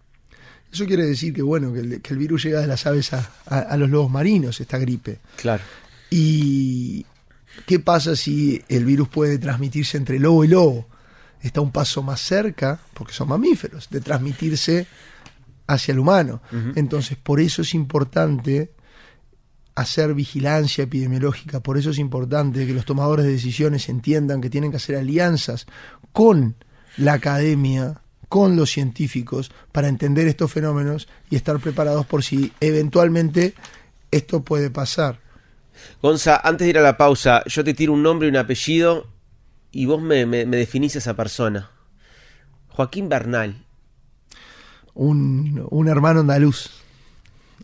Speaker 3: Eso quiere decir que bueno, que el, que el virus llega de las aves a, a, a, los lobos marinos, esta gripe.
Speaker 4: Claro.
Speaker 3: Y qué pasa si el virus puede transmitirse entre lobo y lobo. Está un paso más cerca, porque son mamíferos, de transmitirse hacia el humano. Uh -huh. Entonces, por eso es importante hacer vigilancia epidemiológica, por eso es importante que los tomadores de decisiones entiendan que tienen que hacer alianzas con la academia, con los científicos, para entender estos fenómenos y estar preparados por si eventualmente esto puede pasar.
Speaker 4: Gonza, antes de ir a la pausa, yo te tiro un nombre y un apellido y vos me, me, me definís a esa persona. Joaquín Bernal
Speaker 3: un, un, hermano andaluz.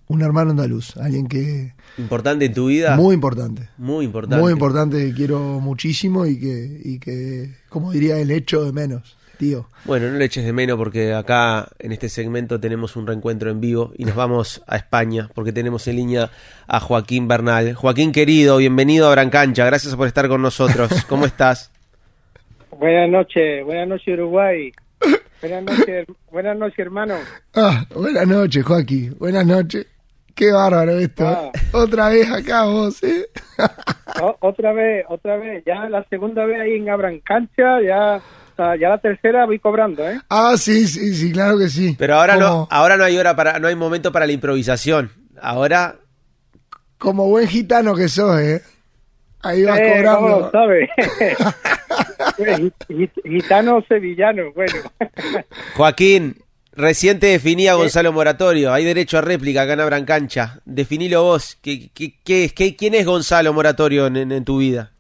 Speaker 3: Un hermano andaluz, alguien que...
Speaker 4: ¿Importante en tu vida?
Speaker 3: Muy importante.
Speaker 4: Muy importante.
Speaker 3: Muy importante, que quiero muchísimo y que, y que, como diría, el hecho de menos, tío.
Speaker 4: Bueno, no le eches de menos porque acá en este segmento tenemos un reencuentro en vivo y nos vamos a España porque tenemos en línea a Joaquín Bernal. Joaquín querido, bienvenido a Brancancha, gracias por estar con nosotros. ¿Cómo estás?
Speaker 9: Buenas noches, buenas noches Uruguay. Buenas noches, buenas noches, hermano.
Speaker 3: Ah, buenas noches, Joaquín. Buenas noches. Qué bárbaro esto. Ah. Otra vez acá vos, ¿eh?
Speaker 9: o, otra vez, otra vez. Ya la segunda vez ahí en Abrancancha, ya ya la tercera voy cobrando, ¿eh?
Speaker 3: Ah, sí, sí, sí, claro que sí.
Speaker 4: Pero ahora no, ahora no hay hora para, no hay momento para la improvisación. Ahora.
Speaker 3: Como buen gitano que sos, ¿eh? Ahí vas
Speaker 9: eh,
Speaker 3: cobrando.
Speaker 9: ¿Cómo lo sabes? Gitano sevillano, bueno.
Speaker 4: Joaquín, recién te definía Gonzalo Moratorio. Hay derecho a réplica acá en Abrancancha. Definilo vos. ¿Qué, qué, qué, qué, quién es Gonzalo Moratorio en, en, en, tu vida?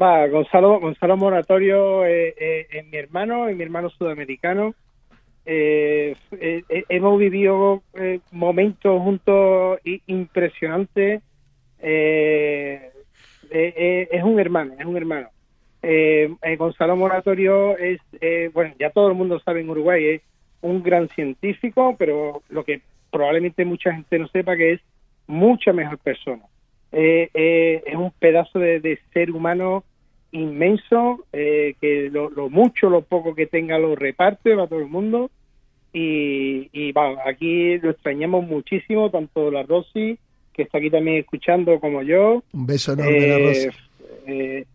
Speaker 9: Va, Gonzalo, Gonzalo Moratorio es, eh, eh, mi hermano, es mi hermano sudamericano. Eh, eh, hemos vivido momentos juntos impresionantes. es un hermano, es un hermano. Eh, eh, Gonzalo Moratorio es, eh, bueno, ya todo el mundo sabe en Uruguay, es un gran científico, pero lo que probablemente mucha gente no sepa que es mucha mejor persona. es un pedazo de, de, ser humano inmenso, que lo, lo, mucho, lo poco que tenga lo reparte para todo el mundo. Y, y bueno, aquí lo extrañamos muchísimo, tanto la Rosy, que está aquí también escuchando, como yo.
Speaker 3: Un beso enorme, la Rosy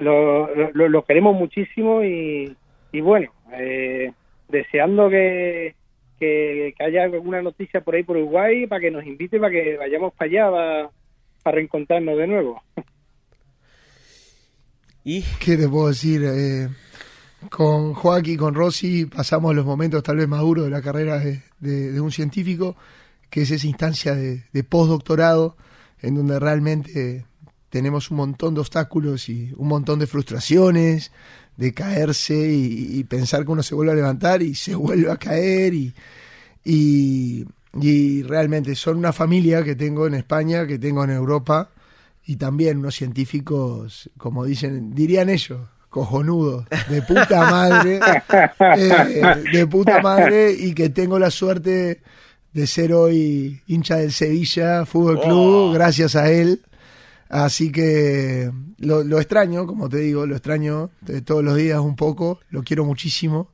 Speaker 9: lo, lo, lo, queremos muchísimo y, y bueno, eh, deseando que, que, que, haya alguna noticia por ahí por Uruguay para que nos invite, para que vayamos para allá, para, para reencontrarnos de nuevo.
Speaker 3: ¿Y qué te puedo decir? Eh, con Joaquín y con Rosy pasamos los momentos tal vez más duros de la carrera de, de, de un científico, que es esa instancia de, de postdoctorado, en donde realmente tenemos un montón de obstáculos y un montón de frustraciones, de caerse y, y, pensar que uno se vuelve a levantar y se vuelve a caer y, y, y realmente son una familia que tengo en España, que tengo en Europa y también unos científicos, como dicen, dirían ellos, cojonudos, de puta madre, eh, de puta madre y que tengo la suerte de ser hoy hincha del Sevilla Fútbol Club, gracias a él. Así que lo, lo extraño, como te digo, lo extraño de todos los días un poco, lo quiero muchísimo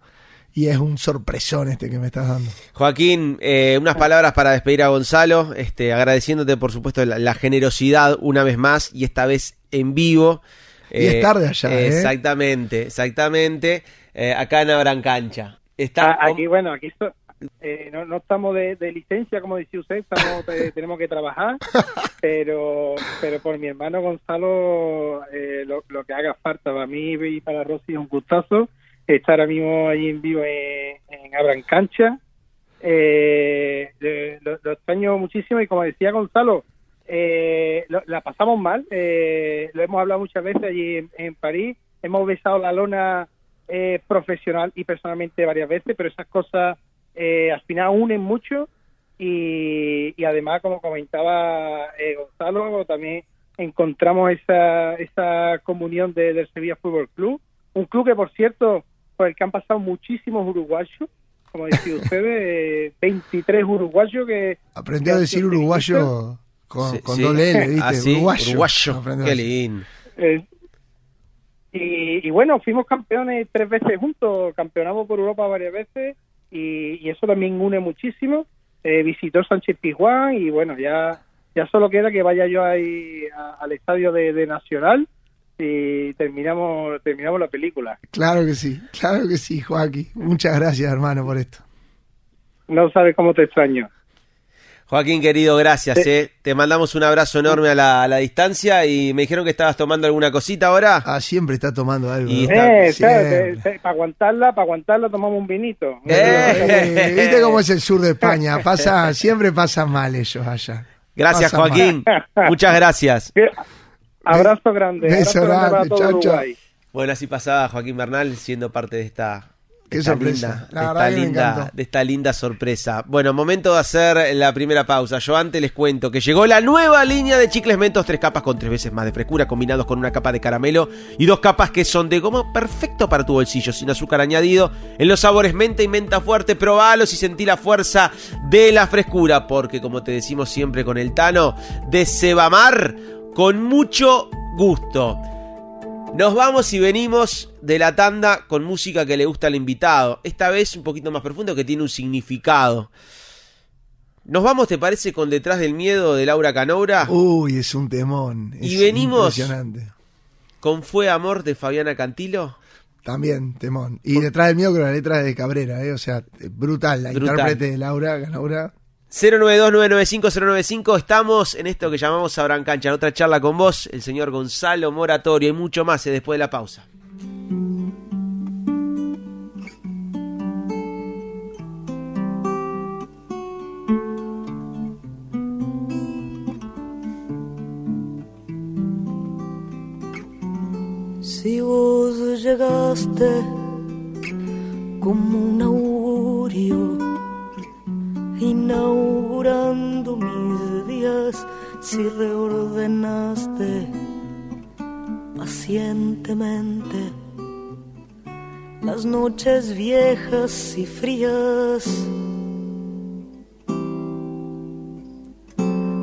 Speaker 3: y es un sorpresón este que me estás dando.
Speaker 4: Joaquín, eh, unas palabras para despedir a Gonzalo, este, agradeciéndote por supuesto la, la generosidad una vez más y esta vez en vivo.
Speaker 3: Y es tarde allá, ¿eh?
Speaker 4: Exactamente, exactamente. Eh, acá en Abran Cancha. Está,
Speaker 9: Ah, aquí, bueno, aquí so- eh, no, no estamos de, de licencia, como decía usted, estamos, eh, tenemos que trabajar, pero pero por mi hermano Gonzalo, eh, lo, lo que haga falta para mí y para Rosy es un gustazo estar ahora mismo ahí en vivo en, en Abran Cancha. Eh, lo, lo extraño muchísimo y como decía Gonzalo, eh, lo- la pasamos mal, eh, lo hemos hablado muchas veces allí en, en París, hemos besado la lona eh, profesional y personalmente varias veces, pero esas cosas eh, al final unen mucho y, y además, como comentaba eh, Gonzalo, también encontramos esa, esa comunión de, del Sevilla Fútbol Club, un club que, por cierto, por el que han pasado muchísimos uruguayos, como decía ustedes, eh, 23 uruguayos que...
Speaker 3: Aprendió a decir uruguayo con,
Speaker 4: Sí,
Speaker 3: con
Speaker 4: sí.
Speaker 3: doble L, ¿viste?
Speaker 4: Ah, sí,
Speaker 3: Uruguayo.
Speaker 4: uruguayo. Qué lindo.
Speaker 9: Eh, y, y bueno, fuimos campeones tres veces juntos, campeonamos por Europa varias veces y, y eso también une muchísimo. Eh, visitó Sánchez Pizjuán y bueno, ya ya solo queda que vaya yo ahí a- al estadio de, de Nacional y terminamos terminamos la película.
Speaker 3: Claro que sí, claro que sí, Joaquín. Muchas gracias, hermano, por esto.
Speaker 9: No sabes cómo te extraño.
Speaker 4: Joaquín, querido, gracias. eh. Te mandamos un abrazo enorme a la, a la distancia y me dijeron que estabas tomando alguna cosita ahora.
Speaker 3: Ah, siempre está tomando algo.
Speaker 4: Y
Speaker 3: ¿no?
Speaker 4: está-
Speaker 9: Eh, para aguantarla, para aguantarla tomamos un vinito.
Speaker 3: Eh, ¿Viste cómo es el sur de España? Pasa, siempre pasan mal ellos allá.
Speaker 4: Gracias,
Speaker 3: Pasa
Speaker 4: Joaquín. Muchas gracias.
Speaker 9: Abrazo grande.
Speaker 3: Beso
Speaker 9: abrazo grande para
Speaker 3: grande,
Speaker 9: todo
Speaker 3: chao, chao.
Speaker 9: Uruguay.
Speaker 4: Bueno, así pasaba Joaquín Bernal siendo parte de esta,
Speaker 3: Qué sorpresa.
Speaker 4: linda,
Speaker 3: La
Speaker 4: de esta linda, de esta linda sorpresa. Bueno, momento de hacer la primera pausa. Yo antes les cuento que llegó la nueva línea de chicles mentos, tres capas con tres veces más de frescura, combinados con una capa de caramelo y dos capas que son de goma, perfecto para tu bolsillo, sin azúcar añadido. En los sabores menta y menta fuerte, probalos y sentí la fuerza de la frescura, porque como te decimos siempre con el Tano, de Sebamar, con mucho gusto. Nos vamos y venimos de la tanda con música que le gusta al invitado. Esta vez un poquito más profundo que tiene un significado. Nos vamos, ¿te parece, con Detrás del Miedo de Laura Canoura?
Speaker 3: Uy, es un temón.
Speaker 4: Y venimos-
Speaker 3: Impresionante.
Speaker 4: Con Fue Amor de Fabiana Cantilo.
Speaker 3: También, temón. Y detrás del mío, creo la letra de Cabrera, ¿eh? O sea, brutal. La
Speaker 4: Brutal.
Speaker 3: intérprete de Laura, Laura.
Speaker 4: 092-995-095. Estamos en esto que llamamos Abran Cancha. En otra charla con vos, el señor Gonzalo Moratorio y mucho más eh, después de la pausa.
Speaker 10: Si vos llegaste como un augurio, inaugurando mis días, si reordenaste pacientemente las noches viejas y frías,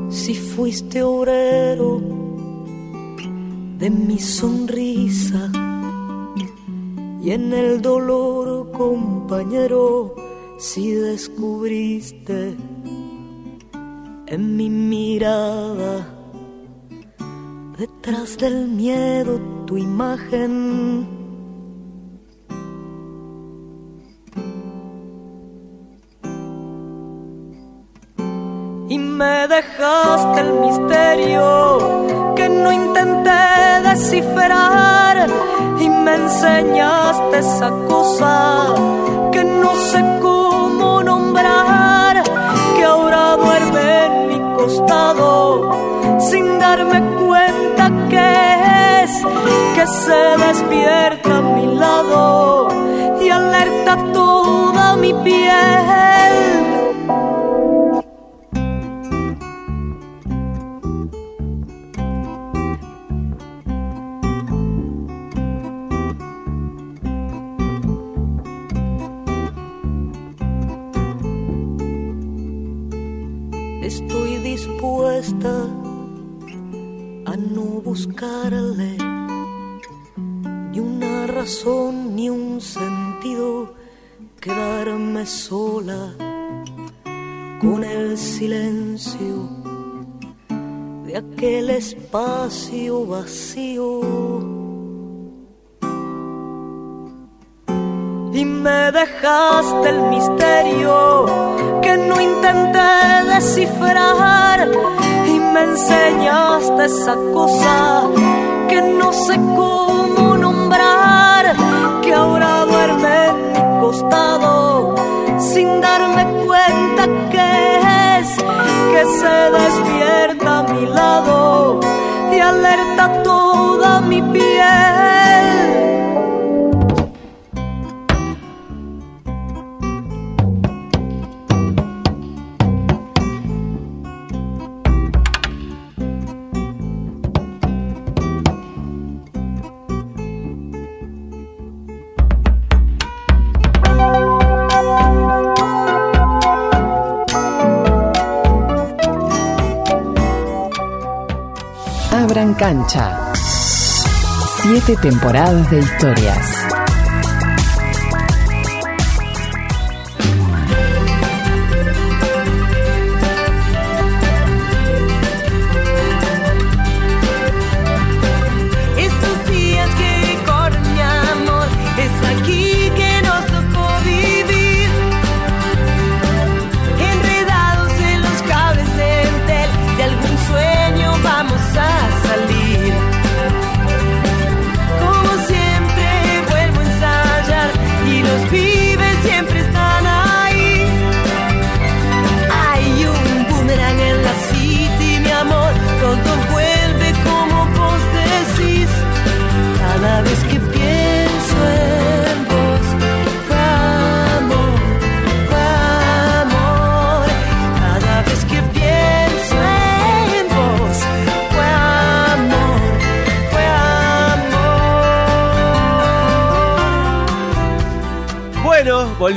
Speaker 10: si fuiste obrero de mi sonrisa y en el dolor compañero si descubriste en mi mirada detrás del miedo tu imagen. Y me dejaste el misterio que no intenté descifrar. Y me enseñaste esa cosa que no sé se despierta espacio vacío. y me dejaste el misterio que no intenté descifrar. Y me enseñaste esa cosa que no sé cómo nombrar, que ahora duerme en mi costado sin darme cuenta que es. Que se despierta a mi lado alerta toda mi piel
Speaker 11: cancha. Siete temporadas de historias.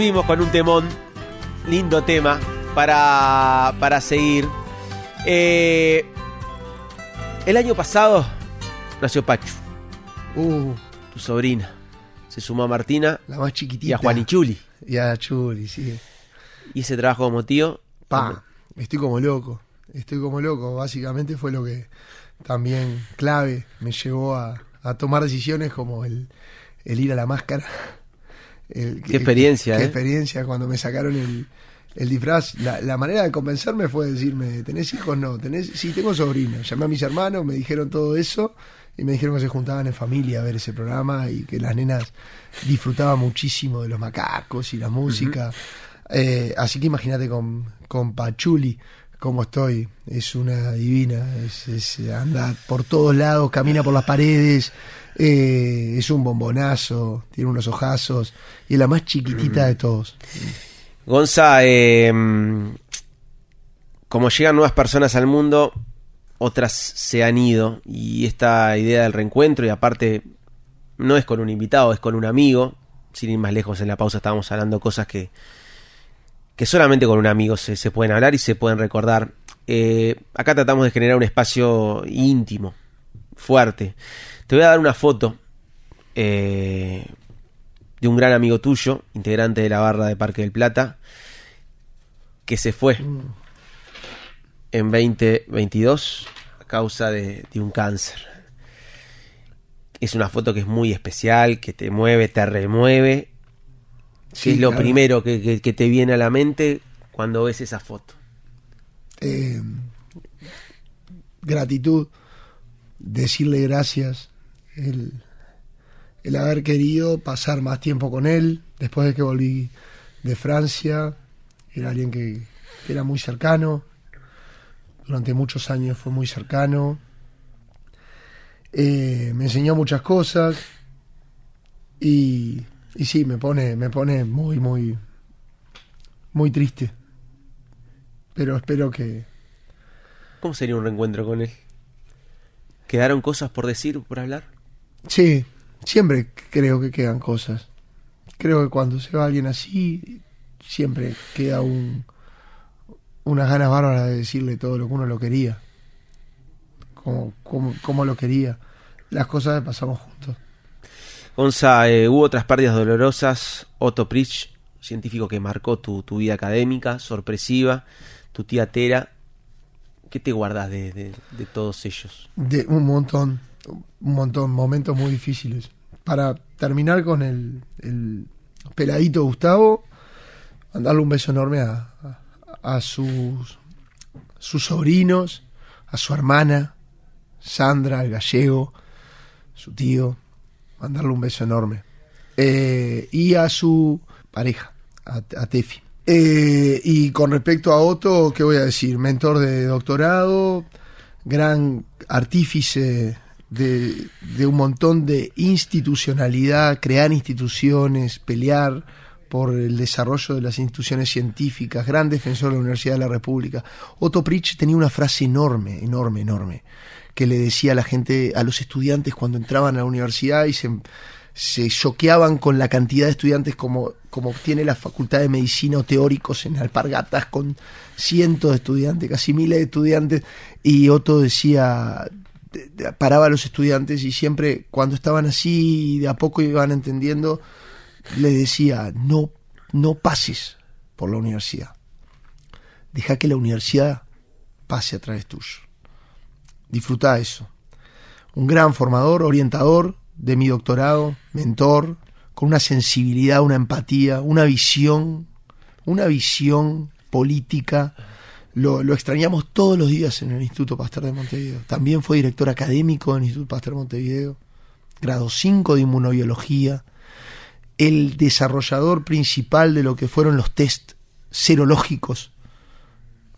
Speaker 4: Volvimos con un temón, lindo tema para, para seguir. Eh, el año pasado nació Pachu,
Speaker 3: uh,
Speaker 4: tu sobrina. Se sumó a Martina.
Speaker 3: La más chiquitita.
Speaker 4: Y a Juanichuli.
Speaker 3: Y a Chuli, sí.
Speaker 4: Y ese trabajo como tío.
Speaker 3: Pa, estoy como loco. Estoy como loco. Básicamente fue lo que también clave me llevó a, tomar decisiones como el, el ir a la máscara
Speaker 4: qué experiencia,
Speaker 3: Qué
Speaker 4: ¿eh?
Speaker 3: experiencia cuando me sacaron el, el disfraz. La, manera de convencerme fue decirme, ¿tenés hijos? No, tenés, sí, tengo sobrinos. Llamé a mis hermanos, me dijeron todo eso y me dijeron que se juntaban en familia a ver ese programa y que las nenas disfrutaban muchísimo de los macacos y la música. Eh, así que imagínate con, con Pachuli cómo estoy. Es una divina, es, anda por todos lados, camina por las paredes. Eh, es un bombonazo, tiene unos ojazos y es la más chiquitita de todos.
Speaker 4: Gonza, eh, como llegan nuevas personas al mundo, otras se han ido y esta idea del reencuentro y aparte no es con un invitado, es con un amigo. Sin ir más lejos, en la pausa estábamos hablando cosas que, que solamente con un amigo se, se pueden hablar y se pueden recordar. Eh, acá tratamos de generar un espacio íntimo, fuerte. Te voy a dar una foto eh, de un gran amigo tuyo, integrante de la barra de Parque del Plata, que se fue en 2022 a causa de, un cáncer. Es una foto que es muy especial, que te mueve, te remueve. Es lo primero que, te viene a la mente cuando ves esa foto?
Speaker 3: Eh, gratitud, decirle gracias el, haber querido pasar más tiempo con él después de que volví de Francia. Era alguien que, era muy cercano. Durante muchos años fue muy cercano. Eh, me enseñó muchas cosas. Y, y sí, me pone, me pone muy, muy, muy triste. Pero espero que.
Speaker 4: ¿Cómo sería un reencuentro con él? ¿Quedaron cosas por decir, por hablar?
Speaker 3: Sí, siempre creo que quedan cosas. Creo que cuando se va alguien así, siempre queda un, unas ganas bárbaras de decirle todo lo que uno lo quería. Como, como, como lo quería. Las cosas que pasamos juntos.
Speaker 4: Gonza, eh, hubo otras pérdidas dolorosas. Otto Pritch, científico que marcó tu, tu vida académica, sorpresiva. Tu tía Tera. ¿Qué te guardas de, de- todos ellos?
Speaker 3: De un montón, un montón, momentos muy difíciles. Para terminar con el, el peladito Gustavo, mandarle un beso enorme a, a, a sus, sus sobrinos, a su hermana, Sandra, al gallego, su tío, mandarle un beso enorme. Eh, y a su pareja, a, a Tefi. Eh, y con respecto a Otto, ¿qué voy a decir? Mentor de doctorado, gran artífice de, de un montón de institucionalidad, crear instituciones, pelear por el desarrollo de las instituciones científicas, gran defensor de la Universidad de la República. Otto Pritch tenía una frase enorme, enorme, enorme, que le decía a la gente, a los estudiantes cuando entraban a la universidad y se, se choqueaban con la cantidad de estudiantes como, como tiene la Facultad de Medicina o teóricos en Alpargatas con cientos de estudiantes, casi miles de estudiantes, y Otto decía, de- de- paraba a los estudiantes y siempre cuando estaban así de a poco iban entendiendo, le decía, no, no pases por la universidad, deja que la universidad pase a través tuyo, disfruta eso. Un gran formador, orientador de mi doctorado, mentor, con una sensibilidad, una empatía, una visión, una visión política. Lo, extrañamos todos los días en el Instituto Pasteur de Montevideo. También fue director académico del Instituto Pasteur de Montevideo, grado 5 de inmunobiología, el desarrollador principal de lo que fueron los test serológicos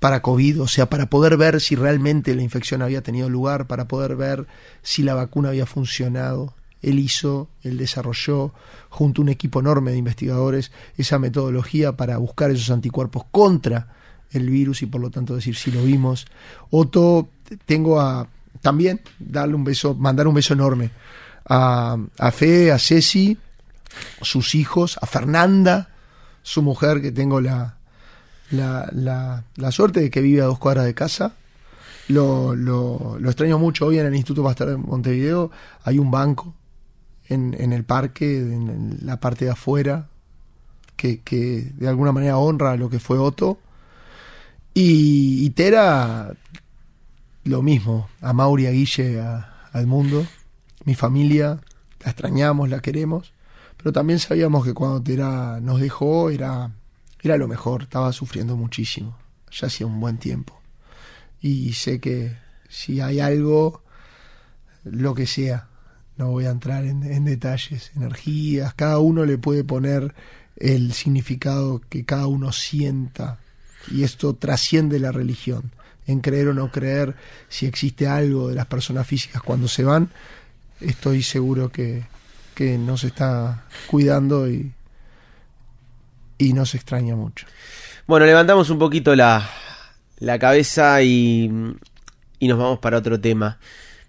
Speaker 3: para COVID, o sea, para poder ver si realmente la infección había tenido lugar, para poder ver si la vacuna había funcionado. Él hizo, él desarrolló, junto a un equipo enorme de investigadores, esa metodología para buscar esos anticuerpos contra el virus y por lo tanto decir si lo vimos. Otto, tengo a también darle un beso, mandar un beso enorme a, a Fe, a Ceci, sus hijos, a Fernanda, su mujer, que tengo la, la, la, la suerte de que vive a dos cuadras de casa. Lo, lo, extraño mucho. Hoy en el Instituto Pasteur de Montevideo hay un banco en, en el parque, en, la parte de afuera, que, que de alguna manera honra lo que fue Otto. Y, y Tera, lo mismo. A Mauri, a Guille, a, al mundo. Mi familia, la extrañamos, la queremos. Pero también sabíamos que cuando Tera nos dejó era, era lo mejor. Estaba sufriendo muchísimo. Ya hacía un buen tiempo. Y sé que si hay algo, lo que sea, no voy a entrar en, detalles, energías, cada uno le puede poner el significado que cada uno sienta y esto trasciende la religión, en creer o no creer si existe algo de las personas físicas cuando se van, estoy seguro que, que nos está cuidando y, y nos extraña mucho.
Speaker 4: Bueno, levantamos un poquito la, la cabeza y, y nos vamos para otro tema.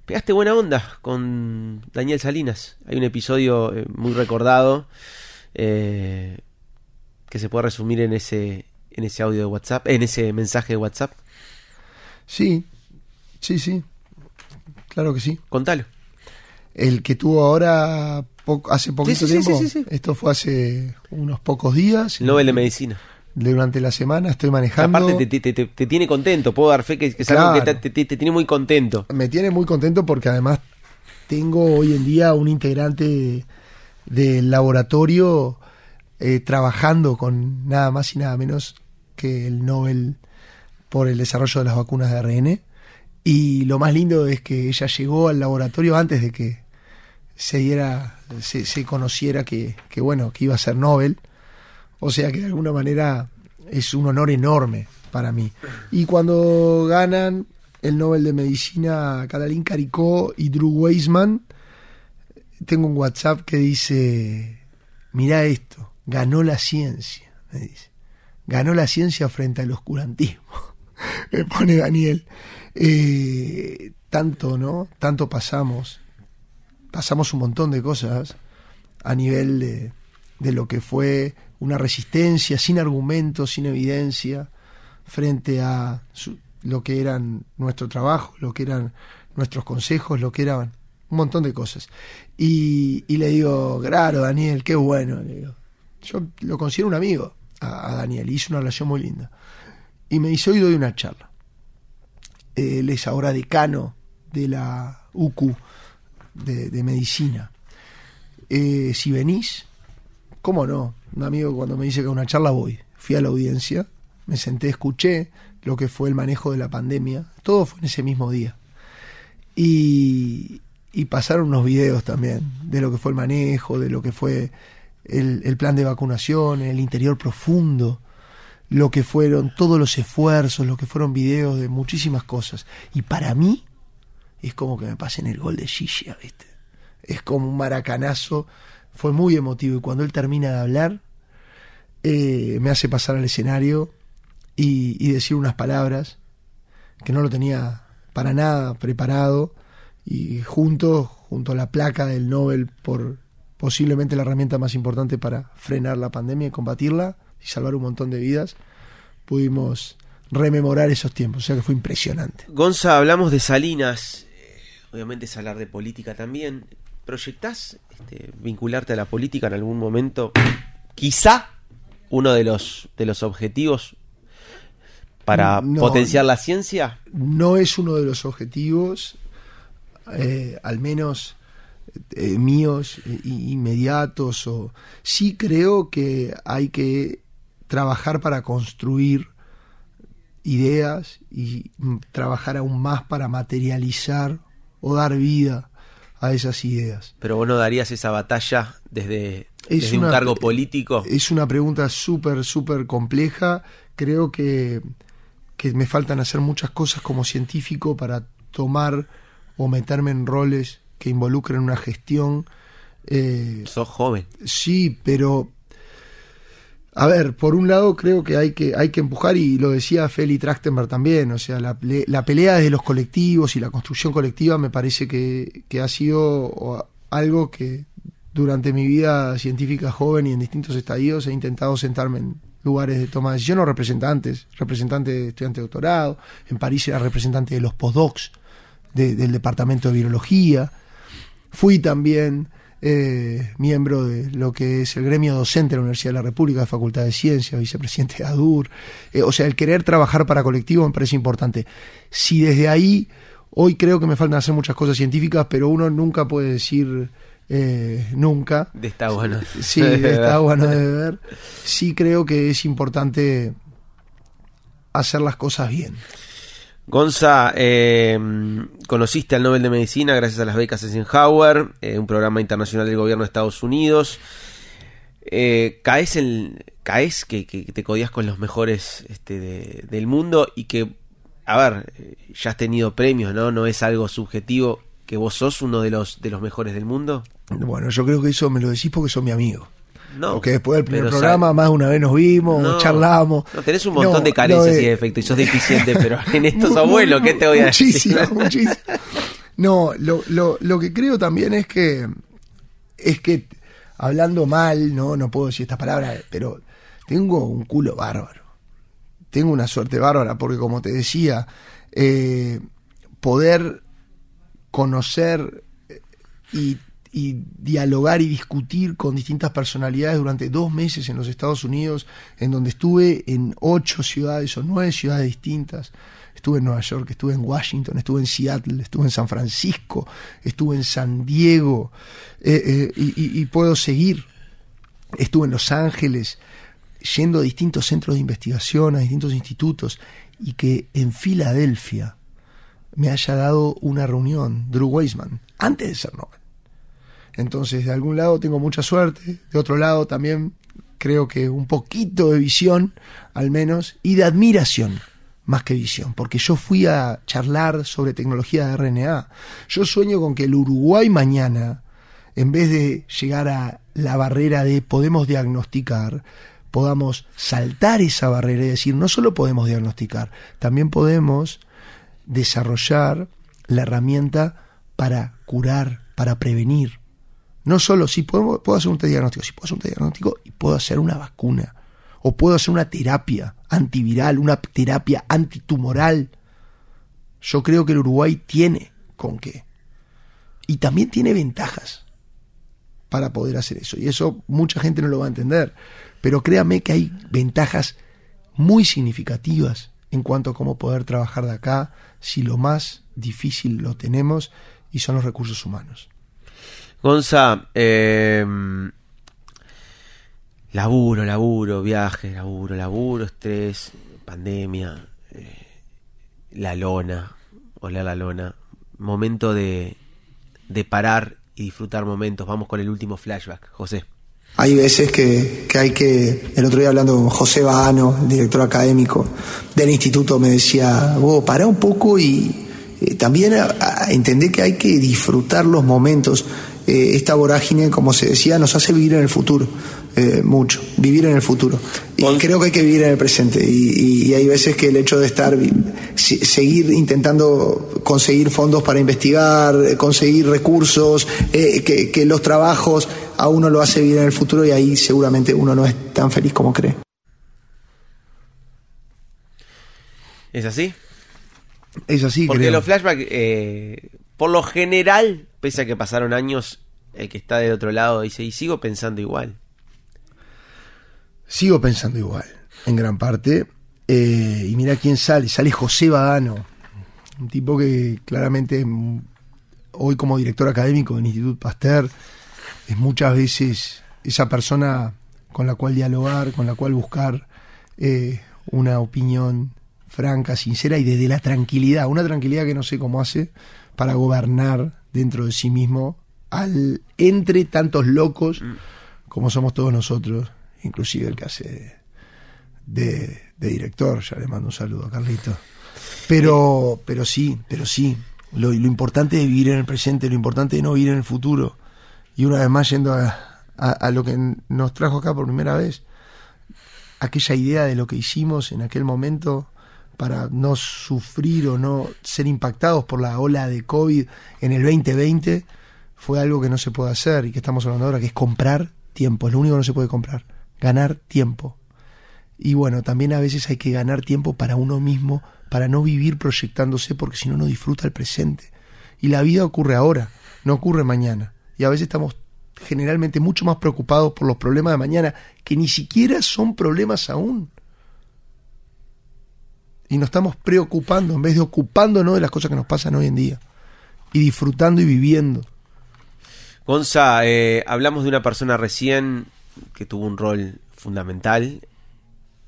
Speaker 4: Pegaste buena onda con Daniel Salinas. Hay un episodio eh, muy recordado eh, que se puede resumir en ese en ese audio de WhatsApp, en ese mensaje de WhatsApp.
Speaker 3: Sí, sí, sí. Claro que sí.
Speaker 4: Contalo.
Speaker 3: El que tuvo ahora po- hace poquito
Speaker 4: sí, sí,
Speaker 3: tiempo.
Speaker 4: sí, sí, sí.
Speaker 3: Esto fue hace unos pocos días.
Speaker 4: El Nobel de Medicina.
Speaker 3: Durante la semana estoy manejando.
Speaker 4: Aparte te, te- te- te tiene contento, puedo dar fe que, que es algo que
Speaker 3: Claro.
Speaker 4: te, te- te tiene muy contento.
Speaker 3: me tiene muy contento porque además tengo hoy en día un integrante del laboratorio eh, trabajando con nada más y nada menos que el Nobel por el desarrollo de las vacunas de ARN. Y lo más lindo es que ella llegó al laboratorio antes de que se diera, se, se conociera que, que bueno, que iba a ser Nobel. O sea que de alguna manera es un honor enorme para mí. Y cuando ganan el Nobel de Medicina Catalín Caricó y Drew Weissman, tengo un WhatsApp que dice, mira esto, ganó la ciencia, me dice. Ganó la ciencia frente al oscurantismo. me pone Daniel. Eh, tanto, ¿no? Tanto pasamos. Pasamos un montón de cosas a nivel de, de lo que fue una resistencia sin argumentos, sin evidencia, frente a lo que eran nuestro trabajo, lo que eran nuestros consejos, lo que eran un montón de cosas. Y, le digo, claro, Daniel, qué bueno. Yo lo considero un amigo a, Daniel, hizo una relación muy linda. Y me dice, hoy doy una charla. Él es ahora decano de la UCU de, medicina. Eh, si venís, ¿cómo no? Un amigo cuando me dice que a una charla voy. Fui a la audiencia, me senté, escuché lo que fue el manejo de la pandemia. Todo fue en ese mismo día. Y, y pasaron unos videos también de lo que fue el manejo, de lo que fue el, el plan de vacunación, el interior profundo, lo que fueron todos los esfuerzos, lo que fueron videos de muchísimas cosas. Y para mí es como que me pasen el gol de Gigi, ¿viste? Es como un maracanazo. Fue muy emotivo y cuando él termina de hablar, eh, me hace pasar al escenario y, y decir unas palabras que no lo tenía para nada preparado y junto, junto a la placa del Nobel por posiblemente la herramienta más importante para frenar la pandemia y combatirla y salvar un montón de vidas, pudimos rememorar esos tiempos. O sea que fue impresionante.
Speaker 4: Gonza, hablamos de Salinas, obviamente es hablar de política también. ¿Proyectás este, vincularte a la política en algún momento? Quizá uno de los, de los objetivos para
Speaker 3: No.
Speaker 4: potenciar la ciencia.
Speaker 3: no es uno de los objetivos, eh, al menos eh, míos, inmediatos. O, sí creo que hay que trabajar para construir ideas y mm, trabajar aún más para materializar o dar vida a esas ideas.
Speaker 4: Pero vos no darías esa batalla desde,
Speaker 3: Es
Speaker 4: desde un cargo político.
Speaker 3: Es una pregunta súper, súper compleja. Creo que, que me faltan hacer muchas cosas como científico para tomar o meterme en roles que involucren una gestión. Eh,
Speaker 4: Sos joven.
Speaker 3: sí, pero a ver, por un lado creo que hay que, hay que empujar, y lo decía Feli Trachtenberg también, o sea, la, la pelea desde los colectivos y la construcción colectiva me parece que, que ha sido algo que durante mi vida científica joven y en distintos estadios he intentado sentarme en lugares de toma de decisión o representantes, representante de estudiante de doctorado, en París era representante de los postdocs de- del departamento de virología, fui también eh, miembro de lo que es el gremio docente de la Universidad de la República, de Facultad de Ciencias, vicepresidente de ADUR. Eh, o sea, el querer trabajar para colectivo me parece importante. Si desde ahí, hoy creo que me faltan hacer muchas cosas científicas, pero uno nunca puede decir eh, nunca.
Speaker 4: De esta bueno.
Speaker 3: Sí, de esta agua no debe beber. Sí creo que es importante hacer las cosas bien.
Speaker 4: Gonza, eh, conociste al Nobel de Medicina gracias a las becas Eisenhower, eh, un programa internacional del gobierno de Estados Unidos. Eh, caes caes que, te codías con los mejores este, de- del mundo y que, a ver, ya has tenido premios, ¿no? No es algo subjetivo que vos sos uno de los de los mejores del mundo.
Speaker 3: Bueno, yo creo que eso me lo decís porque sos mi amigo.
Speaker 4: No,
Speaker 3: Porque después del primer programa,
Speaker 4: sab-
Speaker 3: más de una vez nos vimos,
Speaker 4: No,
Speaker 3: charlamos.
Speaker 4: No, tenés un montón
Speaker 3: No,
Speaker 4: de carencias
Speaker 3: de-
Speaker 4: y defectos y sos deficiente, pero en estos abuelos, ¿qué te voy a
Speaker 3: muchísimo,
Speaker 4: decir?
Speaker 3: muchísimo. No, lo, lo, lo que creo también es que es que hablando mal, no, no puedo decir esta palabra, pero tengo un culo bárbaro. Tengo una suerte bárbara, porque como te decía, eh, poder conocer eh, y, y dialogar y discutir con distintas personalidades durante dos meses en los Estados Unidos, en donde estuve en ocho ciudades o nueve ciudades distintas. Estuve en Nueva York, estuve en Washington, estuve en Seattle, estuve en San Francisco, estuve en San Diego, eh, eh, y, puedo seguir. Estuve en Los Ángeles, yendo a distintos centros de investigación, a distintos institutos, y que en Filadelfia me haya dado una reunión, Drew Weissman, antes de ser Nobel. Entonces, de algún lado tengo mucha suerte, de otro lado también creo que un poquito de visión, al menos, y de admiración, más que visión, porque yo fui a charlar sobre tecnología de RNA. Yo sueño con que el Uruguay mañana, en vez de llegar a la barrera de podemos diagnosticar, podamos saltar esa barrera y decir, no solo podemos diagnosticar, también podemos desarrollar la herramienta para curar, para prevenir. No solo si podemos, puedo hacer un diagnóstico, si puedo hacer un diagnóstico y puedo hacer una vacuna o puedo hacer una terapia antiviral, una terapia antitumoral. Yo creo que el Uruguay tiene con qué. Y también tiene ventajas para poder hacer eso. Y eso mucha gente no lo va a entender. Pero créame que hay ventajas muy significativas en cuanto a cómo poder trabajar de acá si lo más difícil lo tenemos y son los recursos humanos.
Speaker 4: Gonza, eh, laburo, laburo, viaje, laburo, laburo, estrés, pandemia, eh, la lona, hola la lona, momento de, de parar y disfrutar momentos. Vamos con el último flashback, José.
Speaker 3: Hay veces que, que, hay que, el otro día hablando con José Bahano, director académico del instituto, me decía, vos, pará un poco y eh, también entender que hay que disfrutar los momentos. Eh, esta vorágine, como se decía, nos hace vivir en el futuro. Eh, mucho, vivir en el futuro. Y creo que hay que vivir en el presente. Y, y hay veces que el hecho de estar, seguir intentando conseguir fondos para investigar, conseguir recursos, eh, que, que los trabajos a uno lo hace vivir en el futuro y ahí seguramente uno no es tan feliz como cree.
Speaker 4: ¿Es así?
Speaker 3: Es así,
Speaker 4: Porque
Speaker 3: creo.
Speaker 4: los flashbacks, eh, por lo general, pese a que pasaron años, el que está del otro lado dice, y sigo pensando igual.
Speaker 3: Sigo pensando igual, en gran parte. Eh, y mira quién sale, sale José Badano, un tipo que claramente hoy como director académico del Instituto Pasteur es muchas veces esa persona con la cual dialogar, con la cual buscar eh, una opinión franca, sincera y desde la tranquilidad, una tranquilidad que no sé cómo hace para gobernar dentro de sí mismo al entre tantos locos como somos todos nosotros, inclusive el que hace de, de director, ya le mando un saludo a Carlito. Pero, pero sí, pero sí, lo, lo importante es vivir en el presente, lo importante es no vivir en el futuro. Y una vez más yendo a, a, a lo que nos trajo acá por primera vez, aquella idea de lo que hicimos en aquel momento para no sufrir o no ser impactados por la ola de COVID en el 2020 fue algo que no se puede hacer y que estamos hablando ahora, que es comprar tiempo, es lo único que no se puede comprar, ganar tiempo. Y bueno, también a veces hay que ganar tiempo para uno mismo, para no vivir proyectándose, porque si no, no disfruta el presente. Y la vida ocurre ahora, no ocurre mañana. Y a veces estamos generalmente mucho más preocupados por los problemas de mañana, que ni siquiera son problemas aún. Y nos estamos preocupando en vez de ocupándonos de las cosas que nos pasan hoy en día. Y disfrutando y viviendo.
Speaker 4: Gonza, eh, hablamos de una persona recién que tuvo un rol fundamental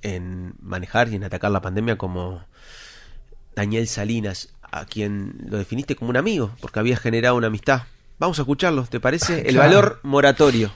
Speaker 4: en manejar y en atacar la pandemia como Daniel Salinas, a quien lo definiste como un amigo, porque había generado una amistad. Vamos a escucharlo, ¿te parece? El valor moratorio.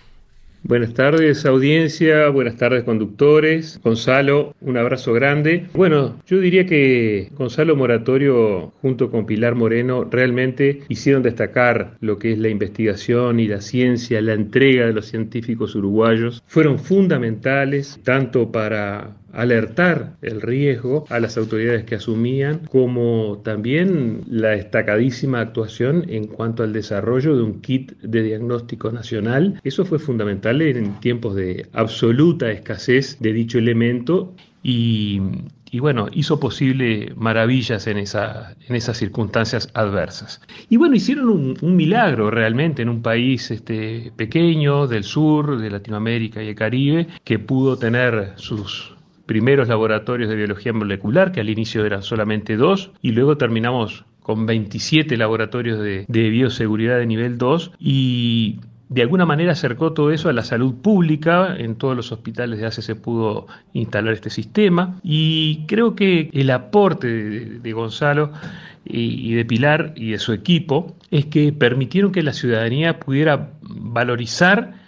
Speaker 12: Buenas tardes audiencia, buenas tardes conductores. Gonzalo, un abrazo grande. Bueno, yo diría que Gonzalo Moratorio junto con Pilar Moreno realmente hicieron destacar lo que es la investigación y la ciencia, la entrega de los científicos uruguayos. Fueron fundamentales tanto para alertar el riesgo a las autoridades que asumían, como también la destacadísima actuación en cuanto al desarrollo de un kit de diagnóstico nacional. Eso fue fundamental en tiempos de absoluta escasez de dicho elemento y, y bueno, hizo posible maravillas en, esa, en esas circunstancias adversas. Y bueno, hicieron un, un milagro realmente en un país este, pequeño del sur, de Latinoamérica y el Caribe, que pudo tener sus primeros laboratorios de biología molecular, que al inicio eran solamente dos, y luego terminamos con 27 laboratorios de, bioseguridad de nivel 2 y de alguna manera acercó todo eso a la salud pública, en todos los hospitales de ACE se pudo instalar este sistema y creo que el aporte de, Gonzalo y de Pilar y de su equipo es que permitieron que la ciudadanía pudiera valorizar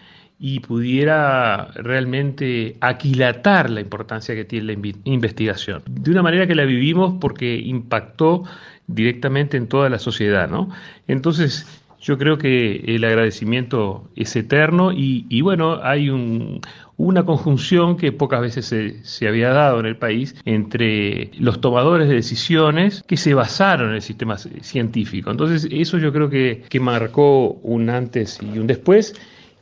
Speaker 12: y pudiera realmente aquilatar la importancia que tiene la investigación. De una manera que la vivimos porque impactó directamente en toda la sociedad, ¿no? Entonces, yo creo que el agradecimiento es eterno y, y bueno, hay un, una conjunción que pocas veces se, se había dado en el país entre los tomadores de decisiones que se basaron en el sistema científico. Entonces, eso yo creo que, que marcó un antes y un después.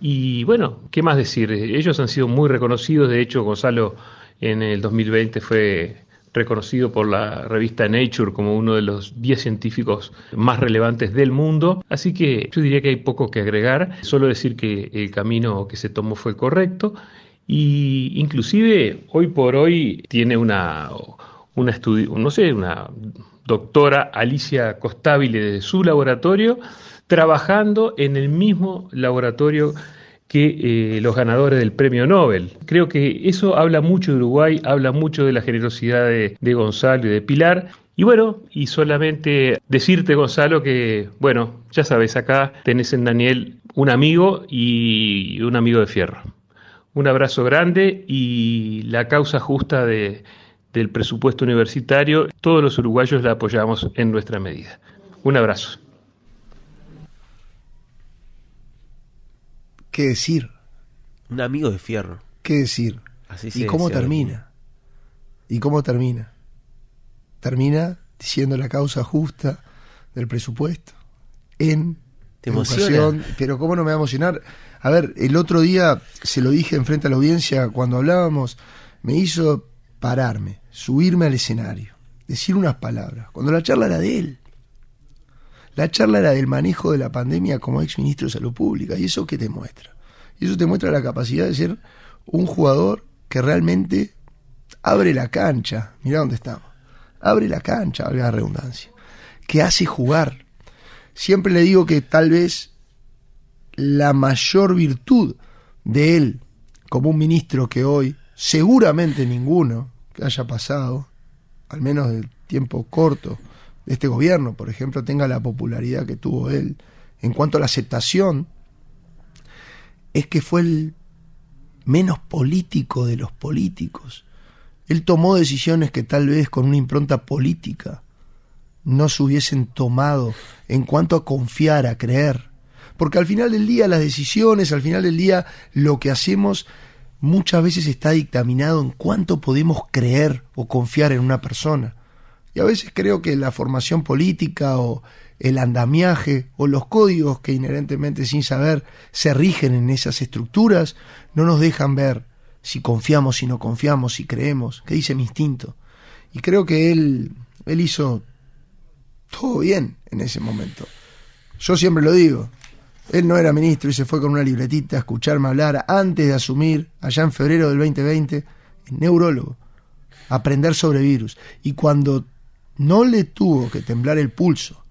Speaker 12: Y bueno, ¿qué más decir? Ellos han sido muy reconocidos, de hecho Gonzalo en el 2020 fue reconocido por la revista Nature como uno de los 10 científicos más relevantes del mundo, así que yo diría que hay poco que agregar, solo decir que el camino que se tomó fue correcto. Y inclusive hoy por hoy tiene una, una estudio, no sé, una doctora Alicia Costabile de su laboratorio trabajando en el mismo laboratorio que eh, los ganadores del premio Nobel. Creo que eso habla mucho de Uruguay, habla mucho de la generosidad de, Gonzalo y de Pilar. Y bueno, y solamente decirte, Gonzalo, que, bueno, ya sabes, acá tenés en Daniel un amigo y un amigo de fierro. Un abrazo grande y la causa justa de, del presupuesto universitario, todos los uruguayos la apoyamos en nuestra medida. Un abrazo.
Speaker 3: ¿Qué decir?
Speaker 4: Un amigo de fierro.
Speaker 3: ¿Qué decir?
Speaker 4: Así
Speaker 3: ¿Y cómo termina? ¿Y cómo termina? Termina diciendo la causa justa del presupuesto en
Speaker 4: ¿Te
Speaker 3: educación. Pero ¿cómo no me va a emocionar? A ver, el otro día se lo dije enfrente a la audiencia cuando hablábamos, me hizo pararme, subirme al escenario, decir unas palabras, cuando la charla era de él. La charla era del manejo de la pandemia como ex ministro de Salud Pública. ¿Y eso qué te muestra? Y eso te muestra la capacidad de ser un jugador que realmente abre la cancha. Mirá dónde estamos. Abre la cancha, valga la redundancia. Que hace jugar. Siempre le digo que tal vez la mayor virtud de él como un ministro que hoy, seguramente ninguno que haya pasado, al menos del tiempo corto, este gobierno, por ejemplo, tenga la popularidad que tuvo él en cuanto a la aceptación, es que fue el menos político de los políticos. Él tomó decisiones que tal vez con una impronta política no se hubiesen tomado en cuanto a confiar, a creer. Porque al final del día las decisiones, al final del día lo que hacemos muchas veces está dictaminado en cuánto podemos creer o confiar en una persona. A veces creo que la formación política o el andamiaje o los códigos que inherentemente sin saber se rigen en esas estructuras no nos dejan ver si confiamos, si no confiamos, si creemos, qué dice mi instinto. Y creo que él, él hizo todo bien en ese momento. Yo siempre lo digo, él no era ministro y se fue con una libretita a escucharme hablar antes de asumir, allá en febrero del 2020, neurólogo, aprender sobre virus. Y cuando no le tuvo que temblar el pulso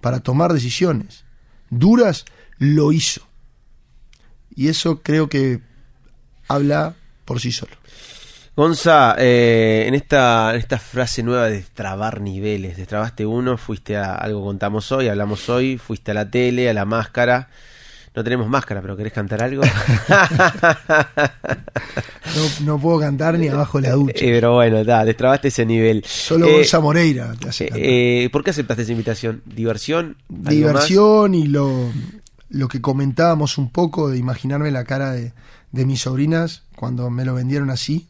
Speaker 3: para tomar decisiones duras, lo hizo. Y eso creo que habla por sí solo.
Speaker 4: Gonza, eh, en, esta, en esta frase nueva de trabar niveles, destrabaste uno, fuiste a algo contamos hoy, hablamos hoy, fuiste a la tele, a la máscara. No tenemos máscara, pero ¿querés cantar algo?
Speaker 3: No, no puedo cantar ni abajo de la ducha.
Speaker 4: Eh, pero bueno, destrabaste ese nivel.
Speaker 3: Solo
Speaker 4: Eh,
Speaker 3: Gonza Moreira te hace cantar.
Speaker 4: eh, ¿Por qué aceptaste esa invitación? ¿Diversión?
Speaker 3: Diversión y lo, lo que comentábamos un poco de imaginarme la cara de, de mis sobrinas cuando me lo vendieron así.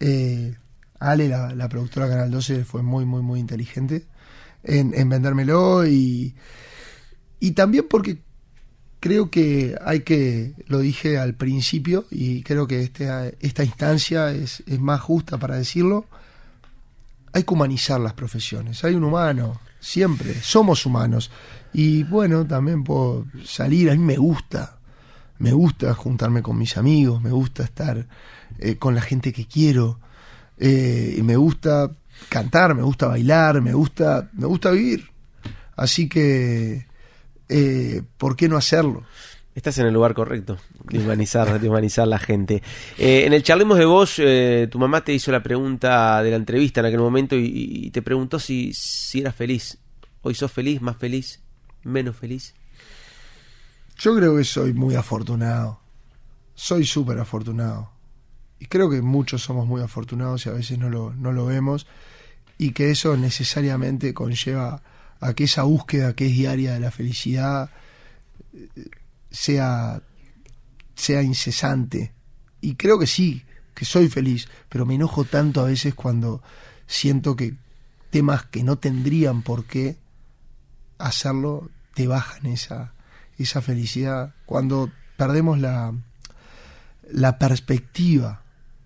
Speaker 3: Eh, Ale, la, la productora Canal 12, fue muy, muy, muy inteligente en, en vendérmelo y, y también porque creo que hay que, lo dije al principio y creo que este, esta instancia es, es más justa para decirlo, hay que humanizar las profesiones. Hay un humano, siempre, somos humanos. Y bueno, también puedo salir, a mí me gusta, me gusta juntarme con mis amigos, me gusta estar eh, con la gente que quiero, eh, me gusta cantar, me gusta bailar, me gusta, me gusta vivir. Así que, eh, ¿por qué no hacerlo?
Speaker 4: Estás en el lugar correcto, de humanizar, de humanizar la gente. Eh, en el Charlemos de Vos, eh, tu mamá te hizo la pregunta de la entrevista en aquel momento y, y te preguntó si, si eras feliz. ¿Hoy sos feliz, más feliz, menos feliz?
Speaker 3: Yo creo que soy muy afortunado. Soy súper afortunado. Y creo que muchos somos muy afortunados y a veces no lo, no lo vemos. Y que eso necesariamente conlleva a que esa búsqueda que es diaria de la felicidad eh, sea, sea incesante. Y creo que sí, que soy feliz, pero me enojo tanto a veces cuando siento que temas que no tendrían por qué hacerlo te bajan esa, esa felicidad. Cuando perdemos la, la perspectiva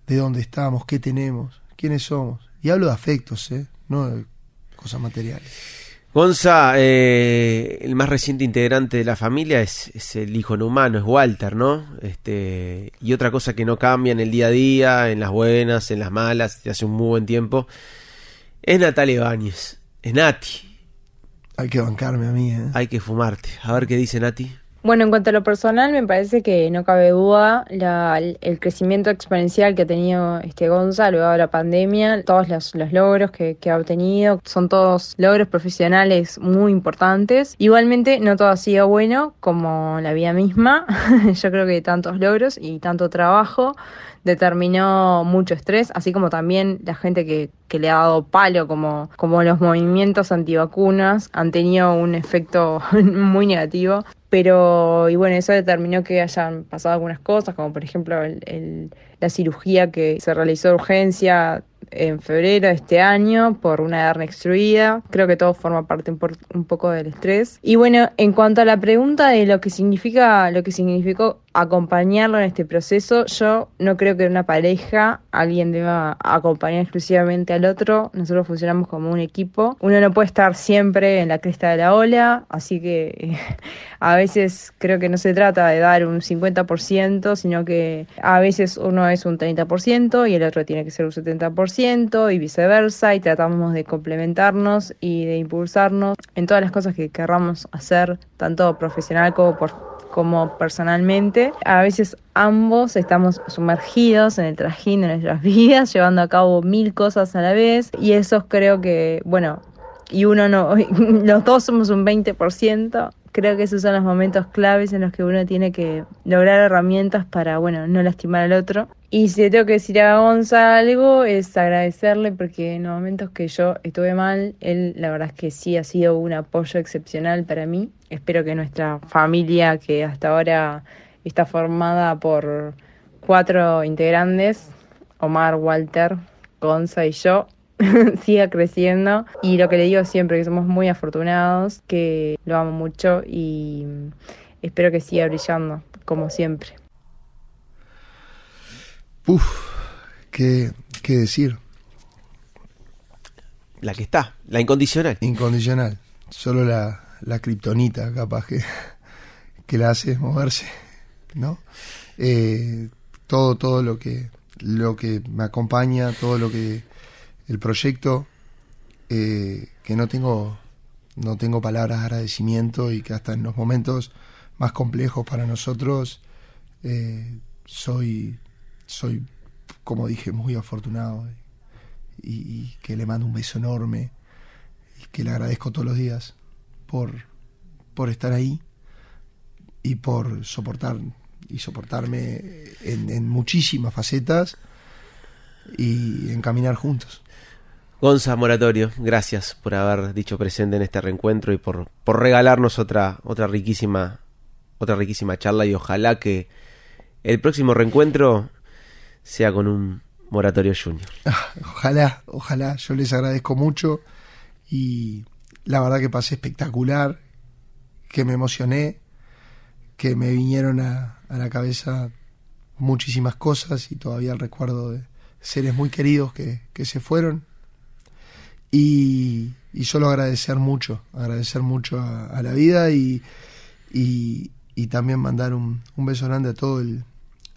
Speaker 3: de dónde estamos, qué tenemos, quiénes somos. Y hablo de afectos, ¿eh? no de cosas materiales.
Speaker 4: Gonza, eh, el más reciente integrante de la familia es, es, el hijo no humano, es Walter, ¿no? Este, y otra cosa que no cambia en el día a día, en las buenas, en las malas, hace un muy buen tiempo, es Natalia Ibáñez, es Nati.
Speaker 3: Hay que bancarme a mí, ¿eh?
Speaker 4: Hay que fumarte. A ver qué dice Nati.
Speaker 13: Bueno, en cuanto a lo personal, me parece que no cabe duda la, el crecimiento exponencial que ha tenido este Gonza luego de la pandemia, todos los, los logros que, que, ha obtenido, son todos logros profesionales muy importantes. Igualmente, no todo ha sido bueno, como la vida misma. Yo creo que tantos logros y tanto trabajo determinó mucho estrés, así como también la gente que, que le ha dado palo, como, como los movimientos antivacunas, han tenido un efecto muy negativo. Pero, y bueno, eso determinó que hayan pasado algunas cosas, como por ejemplo el, la cirugía que se realizó de urgencia en febrero de este año por una hernia extruida. Creo que todo forma parte un, un, poco del estrés. Y bueno, en cuanto a la pregunta de lo que significa, lo que significó acompañarlo en este proceso, yo no creo que en una pareja alguien deba acompañar exclusivamente al otro. Nosotros funcionamos como un equipo. Uno no puede estar siempre en la cresta de la ola, así que a veces creo que no se trata de dar un 50%, sino que a veces uno es un 30% y el otro tiene que ser un 70% y viceversa, y tratamos de complementarnos y de impulsarnos en todas las cosas que querramos hacer, tanto profesional como por como personalmente. A veces ambos estamos sumergidos en el trajín de nuestras vidas, llevando a cabo mil cosas a la vez y eso creo que, bueno, y uno no, los dos somos un 20%, creo que esos son los momentos claves en los que uno tiene que lograr herramientas para, bueno, no lastimar al otro. Y si le tengo que decir a Gonza algo, es agradecerle porque en los momentos que yo estuve mal, él la verdad es que sí ha sido un apoyo excepcional para mí. Espero que nuestra familia, que hasta ahora está formada por cuatro integrantes, Omar, Walter, Gonza y yo, siga creciendo y lo que le digo siempre que somos muy afortunados, que lo amo mucho y espero que siga brillando como siempre.
Speaker 3: Uf, ¿qué, qué decir?
Speaker 4: La que está, la incondicional.
Speaker 3: Incondicional. Solo la, la kriptonita capaz que, que la hace moverse, ¿no? Eh, todo, todo lo que, lo que me acompaña, todo lo que el proyecto, eh, que no tengo, no tengo palabras de agradecimiento y que hasta en los momentos más complejos para nosotros eh, soy, soy, como dije, muy afortunado y, que le mando un beso enorme y que le agradezco todos los días por, por estar ahí y por soportar y soportarme en, en muchísimas facetas y encaminar juntos.
Speaker 4: Gonza Moratorio, gracias por haber dicho presente en este reencuentro y por, por regalarnos otra, otra riquísima, otra riquísima charla y ojalá que el próximo reencuentro sea con un Moratorio Junior.
Speaker 3: Ojalá, ojalá, yo les agradezco mucho y la verdad que pasé espectacular, que me emocioné, que me vinieron a, a la cabeza muchísimas cosas y todavía el recuerdo de seres muy queridos que, que se fueron y, y, solo agradecer mucho, agradecer mucho a, la vida y, y, y, también mandar un, un, beso grande a todo el,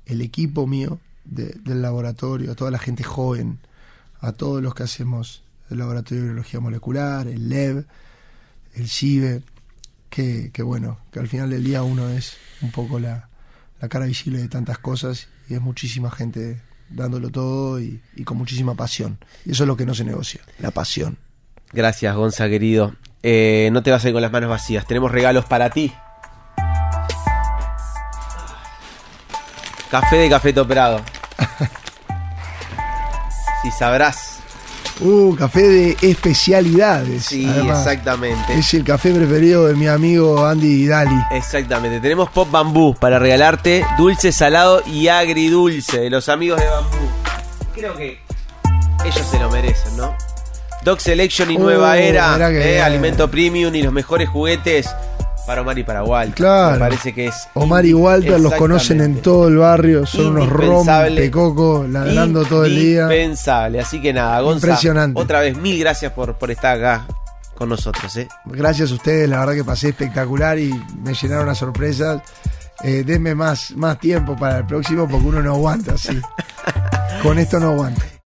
Speaker 3: el equipo mío de, del laboratorio, a toda la gente joven, a todos los que hacemos el laboratorio de biología molecular, el LEB, el CIBE, que, que bueno, que al final del día uno es un poco la, la cara visible de tantas cosas y es muchísima gente dándolo todo y, y, con muchísima pasión. Y eso es lo que no se negocia, la pasión.
Speaker 4: Gracias, Gonza, querido. Eh, no te vas a ir con las manos vacías, tenemos regalos para ti. Café de Café Toprado. si sabrás.
Speaker 3: Uh, café de especialidades.
Speaker 4: Sí, Además, exactamente.
Speaker 3: Es el café preferido de mi amigo Andy Dali.
Speaker 4: Exactamente. Tenemos Pop Bambú para regalarte dulce, salado y agridulce de los amigos de Bambú. Creo que ellos se lo merecen, ¿no? Dog Selection y Nueva
Speaker 3: Uh,
Speaker 4: Era,
Speaker 3: mirá que
Speaker 4: eh, alimento premium y los mejores juguetes Para Omar y para Walter.
Speaker 3: Claro.
Speaker 4: Me parece que es.
Speaker 3: Omar y Walter los conocen en todo el barrio, son unos rompecocos ladrando todo el día.
Speaker 4: Indispensable. Así que nada, Gonza.
Speaker 3: Impresionante.
Speaker 4: Otra vez, mil gracias por, por estar acá con nosotros. ¿eh?
Speaker 3: Gracias a ustedes, la verdad que pasé espectacular y me llenaron las sorpresas. Eh, denme más, más tiempo para el próximo porque uno no aguanta así. Con esto no aguanta.